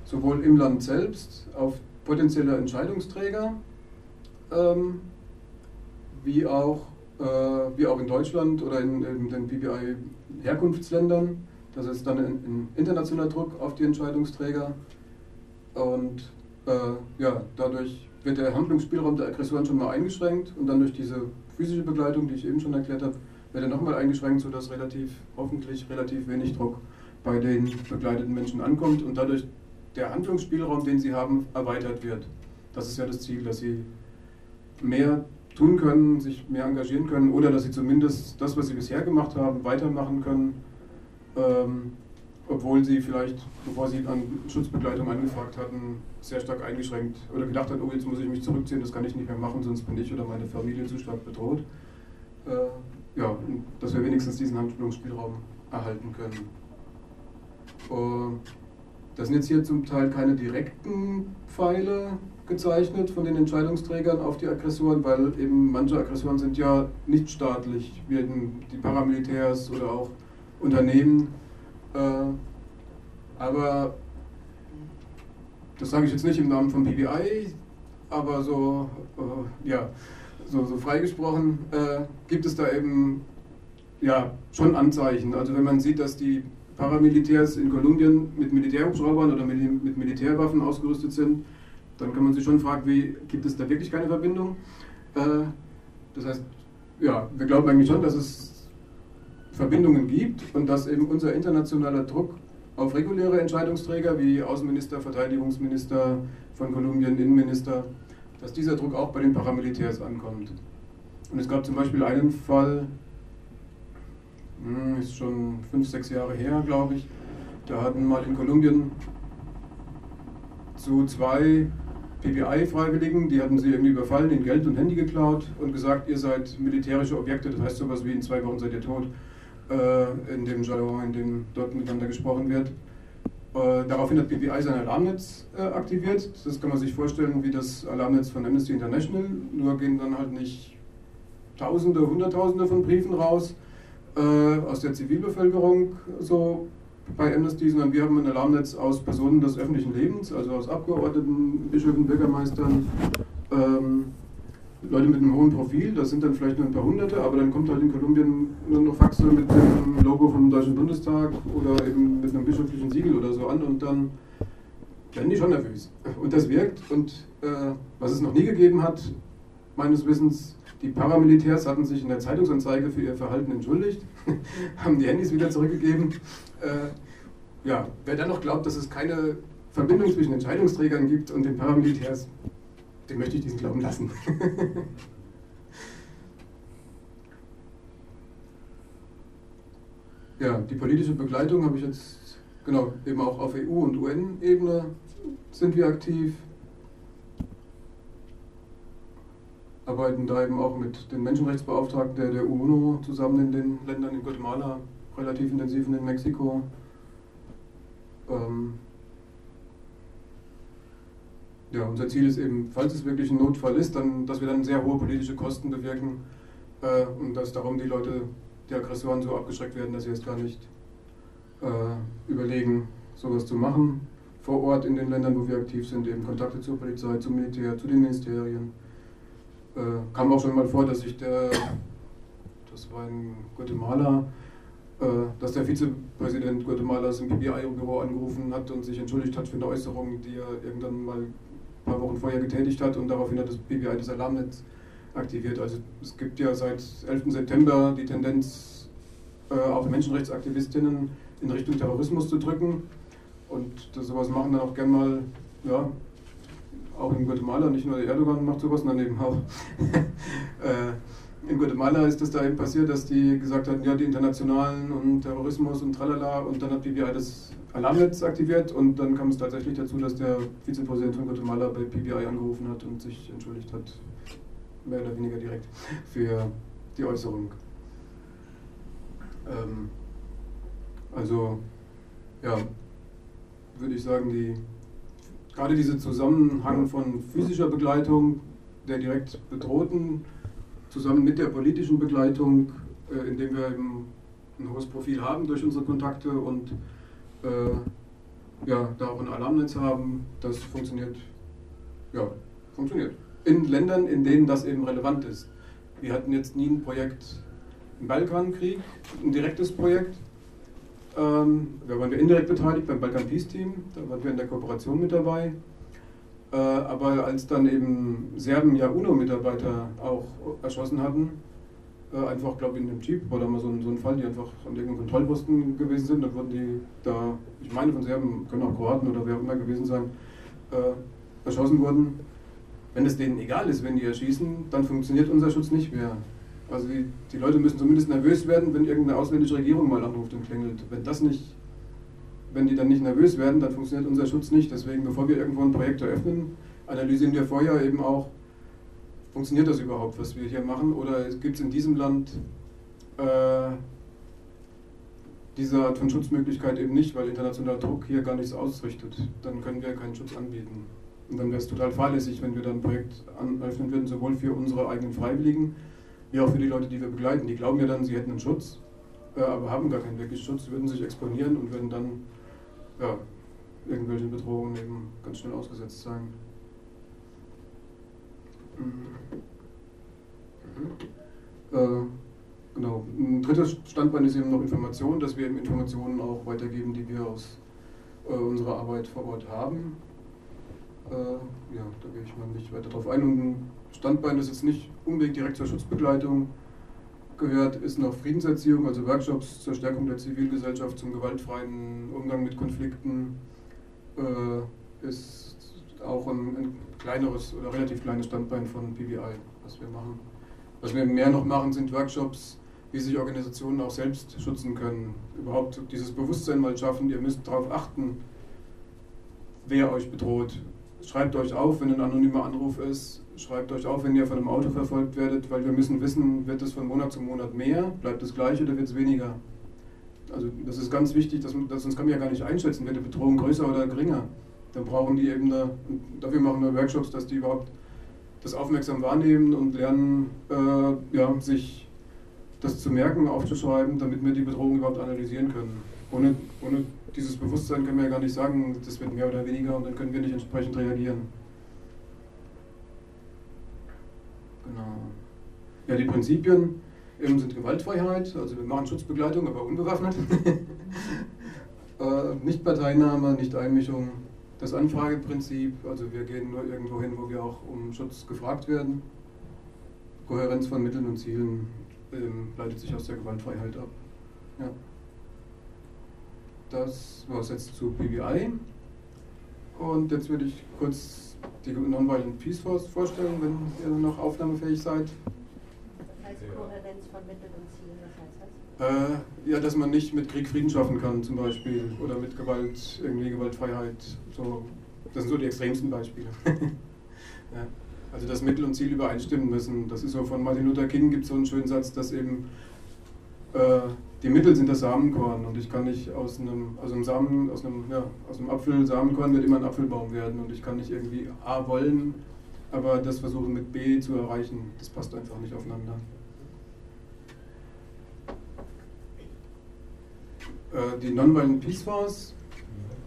sowohl im Land selbst, auf potenzielle Entscheidungsträger, ähm, wie, auch, äh, wie auch in Deutschland oder in, in den PBI-Herkunftsländern. Das ist dann ein, ein internationaler Druck auf die Entscheidungsträger. Und äh, ja, dadurch wird der Handlungsspielraum der Aggressoren schon mal eingeschränkt. Und dann durch diese physische Begleitung, die ich eben schon erklärt habe, wird er nochmal eingeschränkt, sodass relativ, hoffentlich relativ wenig Druck bei den begleiteten Menschen ankommt. Und dadurch der Handlungsspielraum, den sie haben, erweitert wird. Das ist ja das Ziel, dass sie mehr tun können, sich mehr engagieren können oder dass sie zumindest das, was sie bisher gemacht haben, weitermachen können ähm, obwohl sie vielleicht, bevor sie an Schutzbegleitung angefragt hatten, sehr stark eingeschränkt oder gedacht hat, oh jetzt muss ich mich zurückziehen, das kann ich nicht mehr machen, sonst bin ich oder meine Familie zu stark bedroht. Äh, ja, dass wir wenigstens diesen Handlungsspielraum erhalten können. Uh, das sind jetzt hier zum Teil keine direkten Pfeile gezeichnet von den Entscheidungsträgern auf die Aggressoren, weil eben manche Aggressoren sind ja nicht staatlich, wie die Paramilitärs oder auch Unternehmen. Äh, aber das sage ich jetzt nicht im Namen von PBI, aber so, äh, ja, so, so freigesprochen, äh, gibt es da eben ja, schon Anzeichen. Also wenn man sieht, dass die Paramilitärs in Kolumbien mit Militärhubschraubern oder mit, Militärwaffen ausgerüstet sind, dann kann man sich schon fragen, wie, gibt es da wirklich keine Verbindung? Das heißt, ja, wir glauben eigentlich schon, dass es Verbindungen gibt und dass eben unser internationaler Druck auf reguläre Entscheidungsträger wie Außenminister, Verteidigungsminister von Kolumbien, Innenminister, dass dieser Druck auch bei den Paramilitärs ankommt. Und es gab zum Beispiel einen Fall, hm, ist schon fünf, sechs Jahre her, glaube ich, da hatten mal in Kolumbien zu zwei PBI-Freiwilligen, die hatten sie irgendwie überfallen, ihnen Geld und Handy geklaut und gesagt, ihr seid militärische Objekte, das heißt sowas wie in zwei Wochen seid ihr tot, in dem Jargon, in dem dort miteinander gesprochen wird. Äh, daraufhin hat PBI sein Alarmnetz äh, aktiviert. Das kann man sich vorstellen wie das Alarmnetz von Amnesty International, nur gehen dann halt nicht Tausende, Hunderttausende von Briefen raus äh, aus der Zivilbevölkerung, so bei Amnesty, sondern wir haben ein Alarmnetz aus Personen des öffentlichen Lebens, also aus Abgeordneten, Bischöfen, Bürgermeistern, ähm, Leute mit einem hohen Profil, das sind dann vielleicht nur ein paar Hunderte, aber dann kommt halt in Kolumbien nur noch Faxe mit dem Logo vom Deutschen Bundestag oder eben mit einem bischöflichen Siegel oder so an und dann werden die schon nervös. Und das wirkt und äh, was es noch nie gegeben hat, meines Wissens, die Paramilitärs hatten sich in der Zeitungsanzeige für ihr Verhalten entschuldigt, haben die Handys wieder zurückgegeben. Äh, ja, wer dann noch glaubt, dass es keine Verbindung zwischen Entscheidungsträgern gibt und den Paramilitärs, dem möchte ich diesen Glauben lassen. ja, die politische Begleitung habe ich jetzt, genau, eben auch auf EU- und UN-Ebene sind wir aktiv. arbeiten da eben auch mit den Menschenrechtsbeauftragten der, der UNO zusammen in den Ländern in Guatemala, relativ intensiv in Mexiko. Ähm ja, unser Ziel ist eben, falls es wirklich ein Notfall ist, dann, dass wir dann sehr hohe politische Kosten bewirken äh, und dass darum die Leute, die Aggressoren so abgeschreckt werden, dass sie es gar nicht äh, überlegen, sowas zu machen. Vor Ort in den Ländern, wo wir aktiv sind, eben Kontakte zur Polizei, zum Militär, zu den Ministerien äh, kam auch schon mal vor, dass ich der, das war in Guatemala, äh, dass der Vizepräsident Guatemalas im BBI-Büro angerufen hat und sich entschuldigt hat für eine Äußerung, die er irgendwann mal paar Wochen vorher getätigt hat und daraufhin hat das BBI das Alarmnetz aktiviert. Also es gibt ja seit 11. September die Tendenz, äh, auch Menschenrechtsaktivistinnen in Richtung Terrorismus zu drücken. Und das, sowas machen dann auch gern mal ja, auch in Guatemala, nicht nur der Erdogan macht sowas, sondern eben auch äh, in Guatemala ist es da eben passiert, dass die gesagt hatten, ja, die Internationalen und Terrorismus und tralala und dann hat PBI das Alarmnetz aktiviert und dann kam es tatsächlich dazu, dass der Vizepräsident von Guatemala bei PBI angerufen hat und sich entschuldigt hat, mehr oder weniger direkt, für die Äußerung. Ähm, also, ja, würde ich sagen, die gerade dieser Zusammenhang von physischer Begleitung der direkt Bedrohten zusammen mit der politischen Begleitung, äh, indem wir eben ein hohes Profil haben durch unsere Kontakte und äh, ja, da auch ein Alarmnetz haben, das funktioniert. Ja, funktioniert. In Ländern, in denen das eben relevant ist. Wir hatten jetzt nie ein Projekt im Balkankrieg, ein direktes Projekt, ähm, da waren wir indirekt beteiligt beim Balkan Peace Team, da waren wir in der Kooperation mit dabei. Äh, aber als dann eben Serben ja UNO-Mitarbeiter auch erschossen hatten, äh, einfach, glaube ich, in dem Jeep, da mal so ein, so ein Fall, die einfach an irgendeinem Kontrollposten gewesen sind, dann wurden die da, ich meine von Serben, können auch Kroaten oder wer auch immer gewesen sein, äh, erschossen wurden. Wenn es denen egal ist, wenn die erschießen, dann funktioniert unser Schutz nicht mehr. Also die, die, Leute müssen zumindest nervös werden, wenn irgendeine ausländische Regierung mal anruft und klingelt. Wenn das nicht, wenn die dann nicht nervös werden, dann funktioniert unser Schutz nicht. Deswegen, bevor wir irgendwo ein Projekt eröffnen, analysieren wir vorher eben auch, funktioniert das überhaupt, was wir hier machen, oder gibt es in diesem Land äh, diese Art von Schutzmöglichkeit eben nicht, weil internationaler Druck hier gar nichts ausrichtet. Dann können wir keinen Schutz anbieten. Und dann wäre es total fahrlässig, wenn wir dann ein Projekt eröffnen würden, sowohl für unsere eigenen Freiwilligen, ja, auch für die Leute, die wir begleiten. Die glauben ja dann, sie hätten einen Schutz, äh, aber haben gar keinen wirklichen Schutz, würden sich exponieren und würden dann ja, irgendwelchen Bedrohungen eben ganz schnell ausgesetzt sein. Mhm. Äh, genau. Ein drittes Standbein ist eben noch Information, dass wir eben Informationen auch weitergeben, die wir aus äh, unserer Arbeit vor Ort haben. Äh, ja, da gehe ich mal nicht weiter drauf ein. Und ein Standbein, das jetzt nicht unbedingt direkt zur Schutzbegleitung gehört, ist noch Friedenserziehung, also Workshops zur Stärkung der Zivilgesellschaft, zum gewaltfreien Umgang mit Konflikten. Äh, ist auch ein, ein, kleineres oder relativ kleines Standbein von PBI, was wir machen. Was wir mehr noch machen, sind Workshops, wie sich Organisationen auch selbst schützen können. Überhaupt dieses Bewusstsein mal schaffen, ihr müsst darauf achten, wer euch bedroht. Schreibt euch auf, wenn ein anonymer Anruf ist, schreibt euch auf, wenn ihr von einem Auto verfolgt werdet, weil wir müssen wissen, wird es von Monat zu Monat mehr, bleibt es gleich oder wird es weniger. Also das ist ganz wichtig, dass, dass sonst kann man ja gar nicht einschätzen, wird die Bedrohung größer oder geringer. Dann brauchen die eben da, dafür machen wir Workshops, dass die überhaupt das aufmerksam wahrnehmen und lernen, äh, ja, sich das zu merken, aufzuschreiben, damit wir die Bedrohung überhaupt analysieren können. Ohne, ohne dieses Bewusstsein können wir ja gar nicht sagen, das wird mehr oder weniger und dann können wir nicht entsprechend reagieren. Genau. Ja, die Prinzipien eben sind Gewaltfreiheit, also wir machen Schutzbegleitung, aber unbewaffnet. äh, Nichtparteinahme, Nicht-Einmischung, das Anfrageprinzip, also wir gehen nur irgendwo hin, wo wir auch um Schutz gefragt werden. Kohärenz von Mitteln und Zielen ähm, leitet sich aus der Gewaltfreiheit ab. Ja. Das war es jetzt zu PBI. Und jetzt würde ich kurz die Nonviolent Peace Force vorstellen, wenn ihr noch aufnahmefähig seid. Was heißt Kohärenz von Mitteln und Zielen? Was heißt das? Äh, ja, dass man nicht mit Krieg Frieden schaffen kann, zum Beispiel, oder mit Gewalt, irgendwie Gewaltfreiheit. So. Das sind so die extremsten Beispiele. ja. Also, dass Mittel und Ziel übereinstimmen müssen. Das ist so von Martin Luther King gibt es so einen schönen Satz, dass eben äh, die Mittel sind das Samenkorn und ich kann nicht aus einem, aus einem Samen, aus einem, ja, aus einem Apfel, Samenkorn wird immer ein Apfelbaum werden und ich kann nicht irgendwie A wollen, aber das versuchen mit B zu erreichen. Das passt einfach nicht aufeinander. Äh, die Nonviolent Peace Force,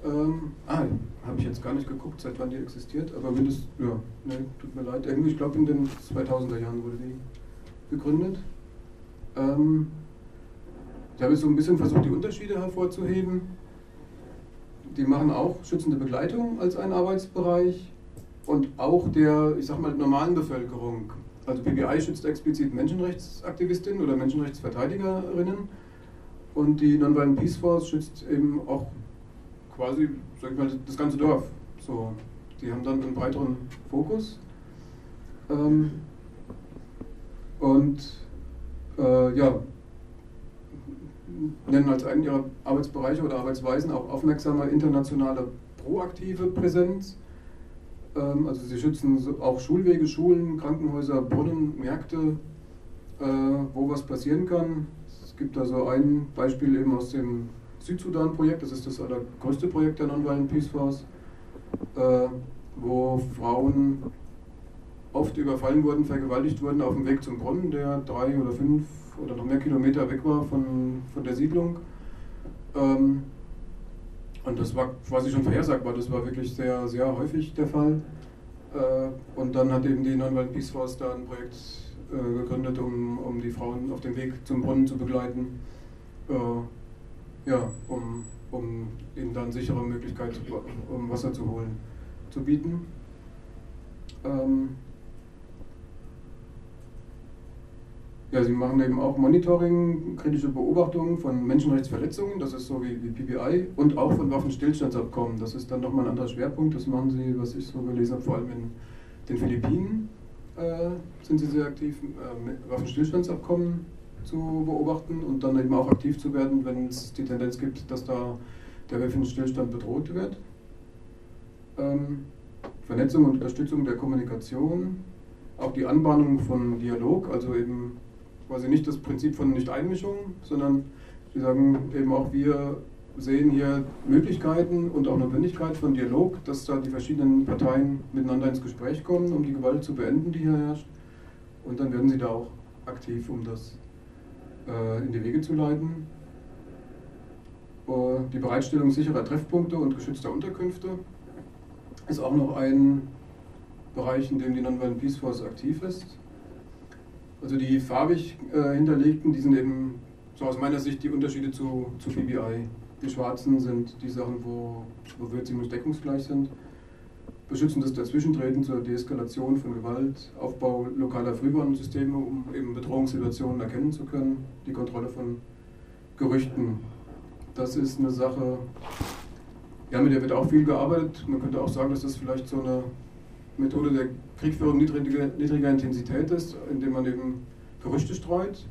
ähm, ah, habe ich jetzt gar nicht geguckt, seit wann die existiert, aber es, ja, ne, tut mir leid, irgendwie, ich glaube in den 2000er Jahren wurde die gegründet. Ähm, ich habe so ein bisschen versucht, die Unterschiede hervorzuheben. Die machen auch schützende Begleitung als einen Arbeitsbereich und auch der, ich sag mal, normalen Bevölkerung. Also PBI schützt explizit Menschenrechtsaktivistinnen oder Menschenrechtsverteidigerinnen und die Nonviolent Peace Force schützt eben auch quasi, sag ich mal, das ganze Dorf. So, die haben dann einen breiteren Fokus. Ähm, und äh, ja, nennen als einen ihrer Arbeitsbereiche oder Arbeitsweisen auch aufmerksame internationale proaktive Präsenz. Ähm, also sie schützen auch Schulwege, Schulen, Krankenhäuser, Brunnen, Märkte, äh, wo was passieren kann. Es gibt da so ein Beispiel eben aus dem Südsudan-Projekt, das ist das allergrößte Projekt der Nonviolent Peace Force, äh, wo Frauen oft überfallen wurden, vergewaltigt wurden auf dem Weg zum Brunnen, der drei oder fünf oder noch mehr Kilometer weg war von, von der Siedlung. Ähm, und das war quasi schon vorhersagbar, das war wirklich sehr, sehr häufig der Fall. Äh, und dann hat eben die Nonviolent Peace Force da ein Projekt äh, gegründet, um, um die Frauen auf dem Weg zum Brunnen zu begleiten. Äh, ja, um, um ihnen dann sichere Möglichkeit, um Wasser zu holen, zu bieten. Ähm, Ja, sie machen eben auch Monitoring, kritische Beobachtungen von Menschenrechtsverletzungen, das ist so wie, wie PPI, und auch von Waffenstillstandsabkommen. Das ist dann nochmal ein anderer Schwerpunkt, das machen sie, was ich so gelesen habe, vor allem in den Philippinen äh, sind sie sehr aktiv, äh, Waffenstillstandsabkommen zu beobachten und dann eben auch aktiv zu werden, wenn es die Tendenz gibt, dass da der Waffenstillstand bedroht wird. Ähm, Vernetzung und Unterstützung der Kommunikation, auch die Anbahnung von Dialog, also eben quasi nicht das Prinzip von Nicht-Einmischung, sondern wir sagen eben auch, wir sehen hier Möglichkeiten und auch Notwendigkeit von Dialog, dass da die verschiedenen Parteien miteinander ins Gespräch kommen, um die Gewalt zu beenden, die hier herrscht. Und dann werden sie da auch aktiv, um das äh, in die Wege zu leiten. Uh, die Bereitstellung sicherer Treffpunkte und geschützter Unterkünfte ist auch noch ein Bereich, in dem die Nonviolent Peace Force aktiv ist. Also die farbig äh, hinterlegten, die sind eben so aus meiner Sicht die Unterschiede zu, zu PBI. Die schwarzen sind die Sachen, wo, wo Würzing deckungsgleich sind. Beschützendes Dazwischentreten zur Deeskalation von Gewalt, Aufbau lokaler Frühwarnsysteme, um eben Bedrohungssituationen erkennen zu können, die Kontrolle von Gerüchten. Das ist eine Sache, ja, mit der wird auch viel gearbeitet. Man könnte auch sagen, dass das vielleicht so eine Methode der Kriegführung niedriger, niedriger Intensität ist, indem man eben Gerüchte streut.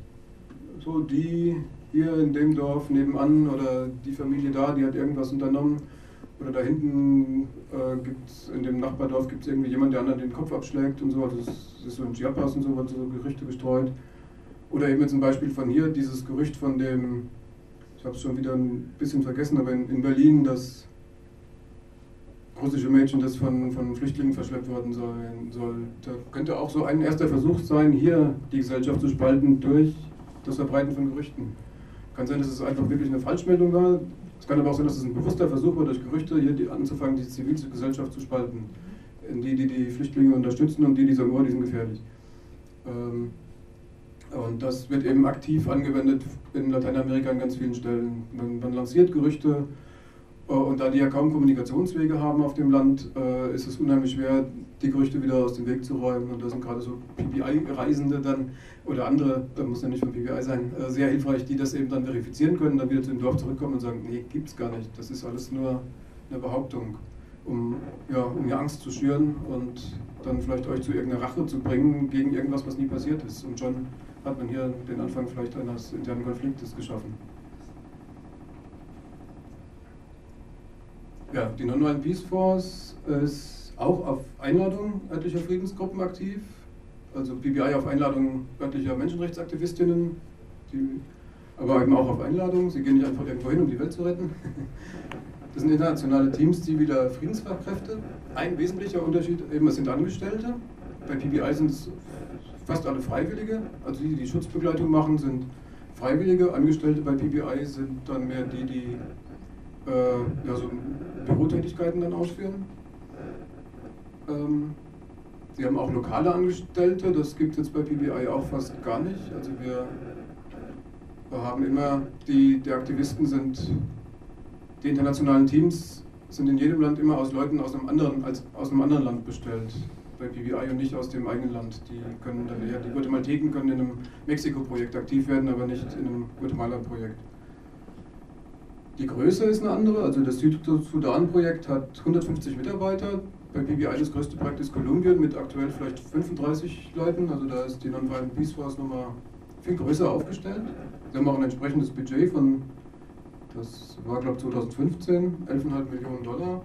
So, die hier in dem Dorf nebenan oder die Familie da, die hat irgendwas unternommen. Oder da hinten äh, gibt's in dem Nachbardorf gibt es irgendwie jemanden, der anderen den Kopf abschlägt und so. Also das ist so in Chiapas und so, wird so Gerüchte gestreut. Oder eben jetzt ein Beispiel von hier, dieses Gerücht von dem, ich habe es schon wieder ein bisschen vergessen, aber in, in Berlin, das russische Mädchen, das von, von Flüchtlingen verschleppt worden sein soll. Da könnte auch so ein erster Versuch sein, hier die Gesellschaft zu spalten durch das Verbreiten von Gerüchten. Kann sein, dass es einfach wirklich eine Falschmeldung war. Es kann aber auch sein, dass es ein bewusster Versuch war, durch Gerüchte hier die, anzufangen, die Zivilgesellschaft zu spalten. In die, die die Flüchtlinge unterstützen und die, die sagen, oh, die sind gefährlich. Ähm, und das wird eben aktiv angewendet in Lateinamerika an ganz vielen Stellen. Man, man lanciert Gerüchte, und da die ja kaum Kommunikationswege haben auf dem Land, äh, ist es unheimlich schwer, die Gerüchte wieder aus dem Weg zu räumen. Und da sind gerade so PBI-Reisende dann oder andere, da muss ja nicht von PBI sein, äh, sehr hilfreich, die das eben dann verifizieren können, dann wieder zu dem Dorf zurückkommen und sagen, nee, gibt es gar nicht. Das ist alles nur eine Behauptung, um, ja, um ja Angst zu schüren und dann vielleicht euch zu irgendeiner Rache zu bringen gegen irgendwas, was nie passiert ist. Und schon hat man hier den Anfang vielleicht eines internen Konfliktes geschaffen. Ja, die Non-Violent Peace Force ist auch auf Einladung örtlicher Friedensgruppen aktiv. Also PBI auf Einladung örtlicher Menschenrechtsaktivistinnen, die, aber eben auch auf Einladung. Sie gehen nicht einfach irgendwo hin, um die Welt zu retten. Das sind internationale Teams ziviler Friedensfachkräfte. Ein wesentlicher Unterschied, eben es sind Angestellte. Bei PBI sind es fast alle Freiwillige. Also die, die Schutzbegleitung machen, sind Freiwillige. Angestellte bei PBI sind dann mehr die, die äh, ja, so Bürotätigkeiten dann ausführen. Ähm, sie haben auch lokale Angestellte, das gibt es jetzt bei PBI auch fast gar nicht. Also wir, haben immer, die, die Aktivisten sind, die internationalen Teams sind in jedem Land immer aus Leuten aus einem anderen, als, aus einem anderen Land bestellt bei PBI und nicht aus dem eigenen Land. Die können dann eher, die Guatemalteken können in einem Mexiko-Projekt aktiv werden, aber nicht in einem Guatemala-Projekt. Die Größe ist eine andere. Also das Südsudan-Projekt hat 150 Mitarbeiter. Bei PBI das größte Projekt ist Kolumbien mit aktuell vielleicht 35 Leuten. Also da ist die Non-Violent Peace Force nochmal viel größer aufgestellt. Sie haben auch ein entsprechendes Budget von, das war glaube ich 2015, 11,5 Millionen Dollar.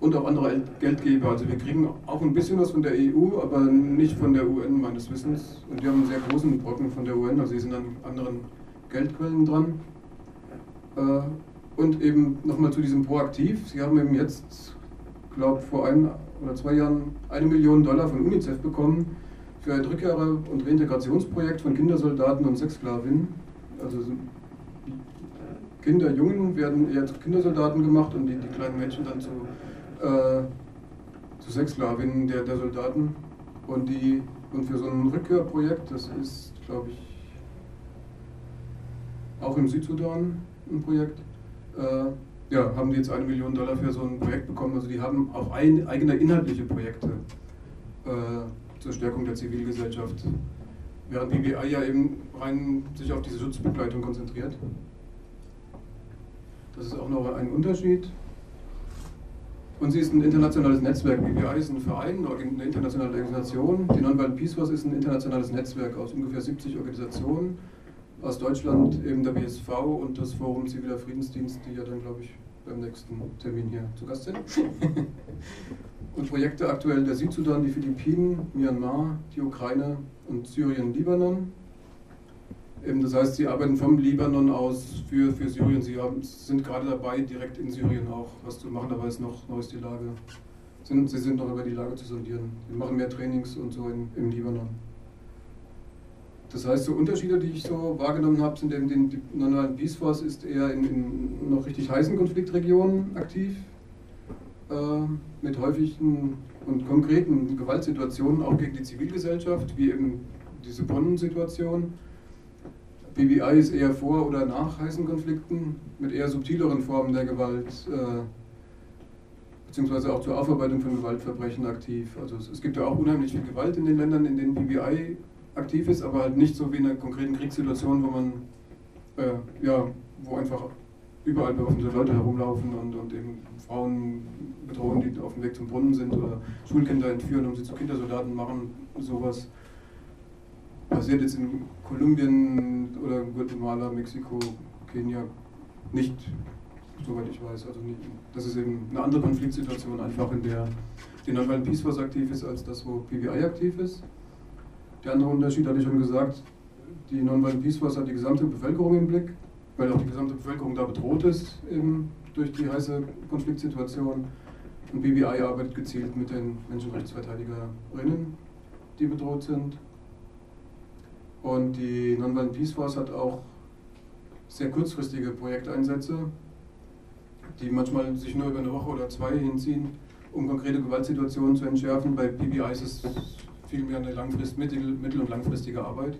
Und auch andere Geldgeber. Also wir kriegen auch ein bisschen was von der EU, aber nicht von der UN meines Wissens. Und wir haben einen sehr großen Brocken von der UN, also sie sind an anderen Geldquellen dran. Äh, und eben nochmal zu diesem Proaktiv. Sie haben eben jetzt, glaube vor ein oder zwei Jahren eine Million Dollar von UNICEF bekommen für ein Rückkehrer- und Reintegrationsprojekt von Kindersoldaten und Sexsklavinnen. Also Kinder, Jungen werden eher zu Kindersoldaten gemacht und die, die kleinen Mädchen dann zu, äh, zu Sexsklavinnen der, der Soldaten. Und, die, und für so ein Rückkehrprojekt, das ist, glaube ich, auch im Südsudan, ein Projekt. Äh, ja, haben die jetzt eine Million Dollar für so ein Projekt bekommen. Also die haben auch ein, eigene inhaltliche Projekte äh, zur Stärkung der Zivilgesellschaft. Während BBI ja eben rein sich auf diese Schutzbegleitung konzentriert. Das ist auch noch ein Unterschied. Und sie ist ein internationales Netzwerk. BBI ist ein Verein, eine internationale Organisation. Die Nonviolent Peace Force ist ein internationales Netzwerk aus ungefähr 70 Organisationen aus Deutschland eben der BSV und das Forum Ziviler Friedensdienst, die ja dann, glaube ich, beim nächsten Termin hier zu Gast sind. und Projekte aktuell der Südsudan, die Philippinen, Myanmar, die Ukraine und Syrien, Libanon. Eben, das heißt, sie arbeiten vom Libanon aus für, für Syrien. Sie haben, sind gerade dabei, direkt in Syrien auch was zu machen, aber ist noch, noch ist die Lage. Sind, sie sind noch über die Lage zu sondieren. Sie machen mehr Trainings und so in, im Libanon. Das heißt, so Unterschiede, die ich so wahrgenommen habe, sind eben, die Non-Violent Peace Force ist eher in, in, noch richtig heißen Konfliktregionen aktiv, äh, mit häufigen und konkreten Gewaltsituationen, auch gegen die Zivilgesellschaft, wie eben diese Brunnensituation. BBI ist eher vor oder nach heißen Konflikten mit eher subtileren Formen der Gewalt, äh, beziehungsweise auch zur Aufarbeitung von Gewaltverbrechen aktiv. Also es, es, gibt ja auch unheimlich viel Gewalt in den Ländern, in denen BBI aktiv ist, aber halt nicht so wie in einer konkreten Kriegssituation, wo man, äh, ja, wo einfach überall bewaffnete Leute herumlaufen und, und eben Frauen bedrohen, die auf dem Weg zum Brunnen sind oder Schulkinder entführen, um sie zu Kindersoldaten machen, sowas passiert jetzt in Kolumbien oder Guatemala, Mexiko, Kenia nicht, soweit ich weiß. Also nicht, das ist eben eine andere Konfliktsituation, einfach in der die Nonviolent Peace Force aktiv ist, als das, wo PBI aktiv ist. Der andere Unterschied hatte ich schon gesagt, die Nonviolent Peace Force hat die gesamte Bevölkerung im Blick, weil auch die gesamte Bevölkerung da bedroht ist eben durch die heiße Konfliktsituation. Und BBI arbeitet gezielt mit den Menschenrechtsverteidigerinnen, die bedroht sind. Und die Nonviolent Peace Force hat auch sehr kurzfristige Projekteinsätze, die manchmal sich nur über eine Woche oder zwei hinziehen, um konkrete Gewaltsituationen zu entschärfen. Bei PBI ist es vielmehr eine Langfrist-, mittel-, mittel- und langfristige Arbeit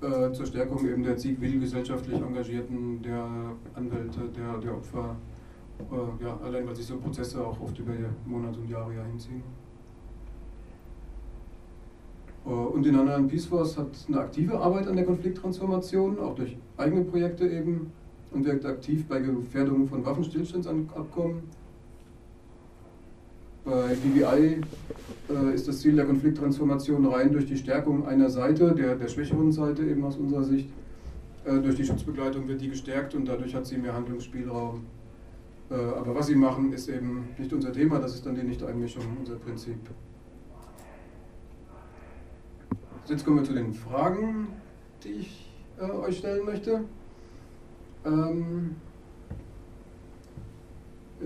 äh, zur Stärkung eben der zivilgesellschaftlich Engagierten, der Anwälte, der, der Opfer, äh, ja, allein weil sich so Prozesse auch oft über Monate und Jahre hinziehen. Äh, und die Non Peace Force hat eine aktive Arbeit an der Konflikttransformation, auch durch eigene Projekte eben, und wirkt aktiv bei Gefährdungen von Waffenstillstandsabkommen. Bei BBI äh, ist das Ziel der Konflikttransformation rein durch die Stärkung einer Seite, der, der schwächeren Seite eben aus unserer Sicht. Äh, durch die Schutzbegleitung wird die gestärkt und dadurch hat sie mehr Handlungsspielraum. Äh, aber was sie machen, ist eben nicht unser Thema, das ist dann die Nicht-Einmischung, unser Prinzip. Jetzt kommen wir zu den Fragen, die ich äh, euch stellen möchte. Ähm,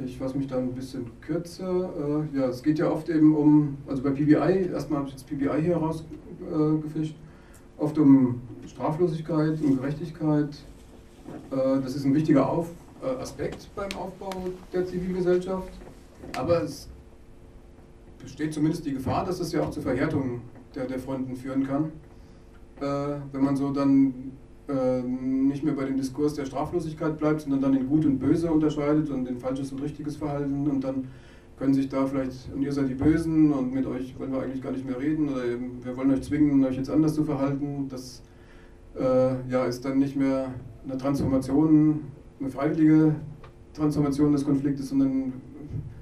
ich fasse mich da ein bisschen kürzer. Äh, ja, es geht ja oft eben um, also bei PBI, erstmal habe ich jetzt PBI hier rausgefischt, äh, oft um Straflosigkeit, um Gerechtigkeit. Äh, das ist ein wichtiger Auf, äh, Aspekt beim Aufbau der Zivilgesellschaft. Aber es besteht zumindest die Gefahr, dass es ja auch zu Verhärtungen der, der Fronten führen kann. Äh, wenn man so dann äh, nicht mehr bei dem Diskurs der Straflosigkeit bleibt, sondern dann in Gut und Böse unterscheidet und in falsches und richtiges Verhalten und dann können sich da vielleicht, und ihr seid die Bösen und mit euch wollen wir eigentlich gar nicht mehr reden oder wir wollen euch zwingen, euch jetzt anders zu verhalten. Das äh, ja, ist dann nicht mehr eine Transformation, eine freiwillige Transformation des Konfliktes, sondern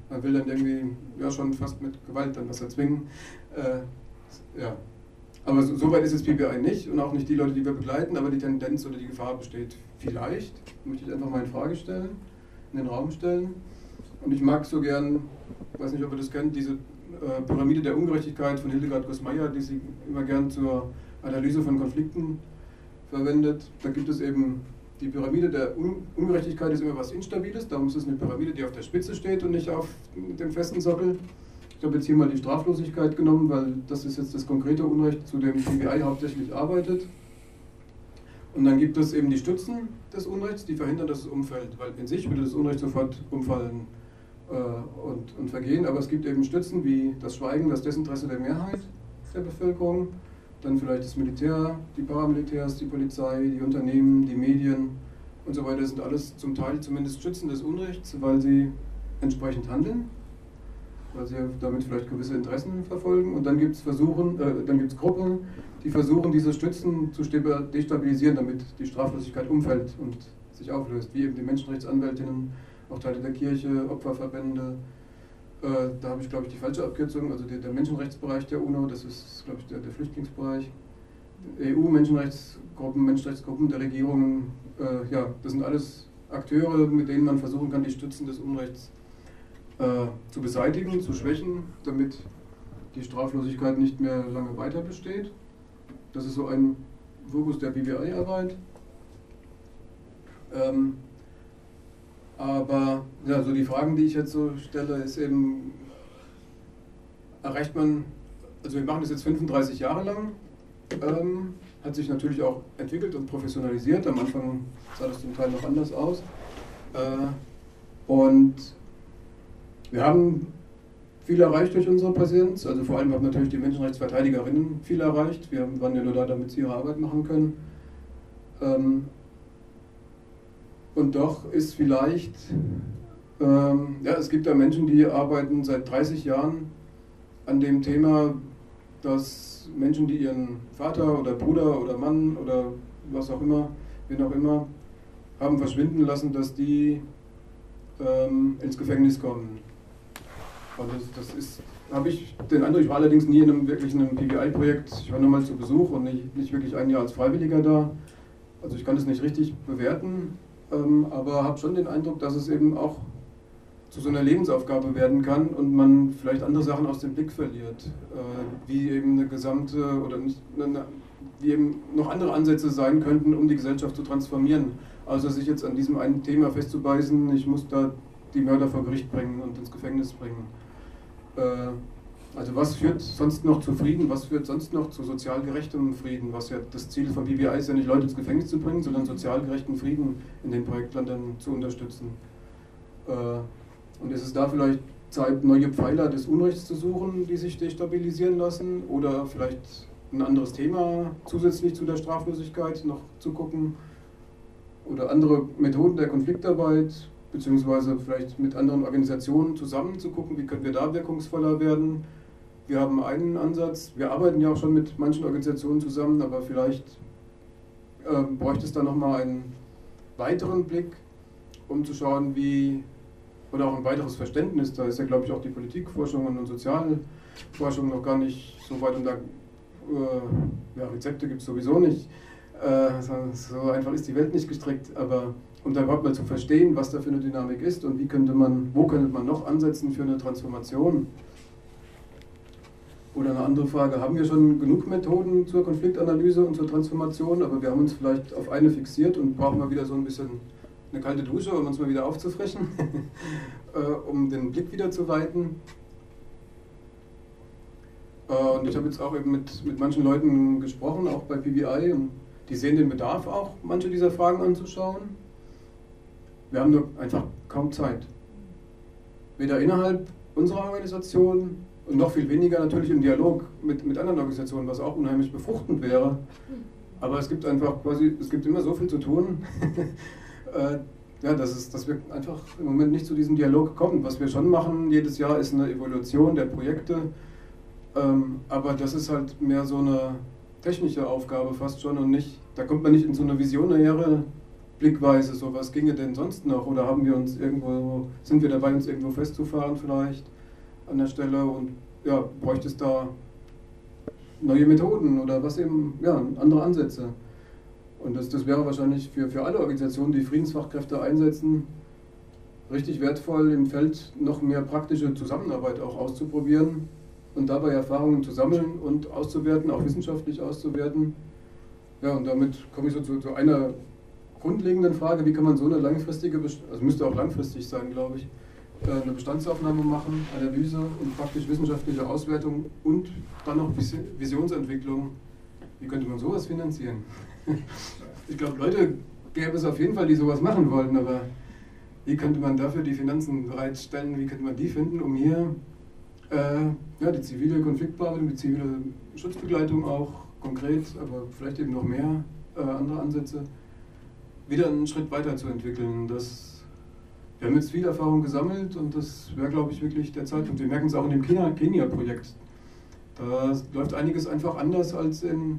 man will dann irgendwie ja schon fast mit Gewalt dann was erzwingen. Äh, ja. Aber so, so, weit ist es PBI nicht und auch nicht die Leute, die wir begleiten, aber die Tendenz oder die Gefahr besteht vielleicht. Möchte ich einfach mal in Frage stellen, in den Raum stellen. Und ich mag so gern, weiß nicht, ob ihr das kennt, diese äh, Pyramide der Ungerechtigkeit von Hildegard Gussmeier, die sie immer gern zur Analyse von Konflikten verwendet. Da gibt es eben die Pyramide der Un Ungerechtigkeit ist immer was Instabiles, darum ist es eine Pyramide, die auf der Spitze steht und nicht auf dem festen Sockel. Ich habe jetzt hier mal die Straflosigkeit genommen, weil das ist jetzt das konkrete Unrecht, zu dem BWI hauptsächlich arbeitet. Und dann gibt es eben die Stützen des Unrechts, die verhindern, dass es umfällt, weil in sich würde das Unrecht sofort umfallen äh, und, und vergehen. Aber es gibt eben Stützen wie das Schweigen, das Desinteresse der Mehrheit der Bevölkerung, dann vielleicht das Militär, die Paramilitärs, die Polizei, die Unternehmen, die Medien und so weiter. Sind alles zum Teil zumindest Stützen des Unrechts, weil sie entsprechend handeln weil sie damit vielleicht gewisse Interessen verfolgen. Und dann gibt es Versuchen, äh, dann gibt es Gruppen, die versuchen, diese Stützen zu destabilisieren, damit die Straflosigkeit umfällt und sich auflöst, wie eben die Menschenrechtsanwältinnen, auch Teile der Kirche, Opferverbände. Äh, da habe ich, glaube ich, die falsche Abkürzung, also der, der Menschenrechtsbereich der UNO, das ist, glaube ich, der, der Flüchtlingsbereich. EU-Menschenrechtsgruppen, Menschenrechtsgruppen der Regierungen, äh, ja, das sind alles Akteure, mit denen man versuchen kann, die Stützen des Unrechts äh, zu beseitigen, zu schwächen, damit die Straflosigkeit nicht mehr lange weiter besteht. Das ist so ein Fokus der BWI-Arbeit. Ähm, aber ja, so die Fragen, die ich jetzt so stelle, ist eben, erreicht man, also wir machen das jetzt 35 Jahre lang, ähm, hat sich natürlich auch entwickelt und professionalisiert. Am Anfang sah das zum Teil noch anders aus. Äh, und wir haben viel erreicht durch unsere Präsenz. Also vor allem haben natürlich die Menschenrechtsverteidigerinnen viel erreicht. Wir waren ja nur da, damit sie ihre Arbeit machen können. Ähm, und doch ist vielleicht, ähm, ja, es gibt da Menschen, die arbeiten seit 30 Jahren an dem Thema, dass Menschen, die ihren Vater oder Bruder oder Mann oder was auch immer, wen auch immer, haben verschwinden lassen, dass die ähm, ins Gefängnis kommen. Und das, das ist, habe ich den Eindruck, ich war allerdings nie in einem wirklichen PBI-Projekt. Ich war nur mal zu Besuch und nicht, nicht wirklich ein Jahr als Freiwilliger da. Also ich kann das nicht richtig bewerten, ähm, aber habe schon den Eindruck, dass es eben auch zu so einer Lebensaufgabe werden kann und man vielleicht andere Sachen aus dem Blick verliert, äh, wie eben eine gesamte oder nicht, eine, wie eben noch andere Ansätze sein könnten, um die Gesellschaft zu transformieren. Also sich jetzt an diesem einen Thema festzubeißen, ich muss da die Mörder vor Gericht bringen und ins Gefängnis bringen. Äh, also was führt sonst noch zu Frieden, was führt sonst noch zu sozial gerechtem Frieden, was ja das Ziel von BBI ist ja nicht Leute ins Gefängnis zu bringen, sondern sozial gerechten Frieden in den Projektländern zu unterstützen. Äh, und ist es da vielleicht Zeit, neue Pfeiler des Unrechts zu suchen, die sich destabilisieren lassen? Oder vielleicht ein anderes Thema zusätzlich zu der Straflosigkeit noch zu gucken? Oder andere Methoden der Konfliktarbeit, beziehungsweise vielleicht mit anderen Organisationen zusammen zu gucken, wie können wir da wirkungsvoller werden? Wir haben einen Ansatz, wir arbeiten ja auch schon mit manchen Organisationen zusammen, aber vielleicht äh, bräuchte es da nochmal einen weiteren Blick, um zu schauen, wie oder auch ein weiteres Verständnis. Da ist ja, glaube ich, auch die Politikforschung und Sozialforschung noch gar nicht so weit und da äh, ja, Rezepte gibt es sowieso nicht. Äh, so einfach ist die Welt nicht gestrickt, aber um da überhaupt mal zu verstehen, was da für eine Dynamik ist und wie könnte man, wo könnte man noch ansetzen für eine Transformation. Oder eine andere Frage, haben wir schon genug Methoden zur Konfliktanalyse und zur Transformation, aber wir haben uns vielleicht auf eine fixiert und brauchen mal wieder so ein bisschen eine kalte Dusche, um uns mal wieder aufzufrischen, äh, um den Blick wieder zu weiten. Äh, und ich habe jetzt auch eben mit, mit manchen Leuten gesprochen, auch bei PBI, und die sehen den Bedarf auch, manche dieser Fragen anzuschauen. Wir haben nur einfach kaum Zeit. Weder innerhalb unserer Organisation und noch viel weniger natürlich im Dialog mit, mit anderen Organisationen, was auch unheimlich befruchtend wäre. Aber es gibt einfach quasi, es gibt immer so viel zu tun. Äh, ja, dass, es, dass wir einfach im Moment nicht zu diesem Dialog kommen. Was wir schon machen jedes Jahr ist eine Evaluation der Projekte, ähm, aber das ist halt mehr so eine technische Aufgabe fast schon und nicht, da kommt man nicht in so eine visionäre Blickweise, so was ginge denn sonst noch oder haben wir uns irgendwo, sind wir dabei, uns irgendwo festzufahren vielleicht an der Stelle und ja, bräuchte es da neue Methoden oder was eben, ja, andere Ansätze. Und das, das wäre wahrscheinlich für, für alle Organisationen, die Friedensfachkräfte einsetzen, richtig wertvoll, im Feld noch mehr praktische Zusammenarbeit auch auszuprobieren und dabei Erfahrungen zu sammeln und auszuwerten, auch wissenschaftlich auszuwerten. Ja, und damit komme ich so zu, zu einer grundlegenden Frage, wie kann man so eine langfristige, also müsste auch langfristig sein, glaube ich, äh, eine Bestandsaufnahme machen, Analyse und praktisch wissenschaftliche Auswertung und dann noch Visionsentwicklung. Wie könnte man sowas finanzieren? Ich glaube, Leute gäbe es auf jeden Fall, die sowas machen wollten, aber wie könnte man dafür die Finanzen bereitstellen, wie könnte man die finden, um hier äh, ja, die zivile Konfliktbearbeitung, die zivile Schutzbegleitung auch konkret, aber vielleicht eben noch mehr äh, andere Ansätze, wieder einen Schritt weiter zu entwickeln. Das, wir haben jetzt viel Erfahrung gesammelt und das wäre, glaube ich, wirklich der Zeitpunkt. Wir merken es auch in dem Kenia-Projekt. Da läuft einiges einfach anders als in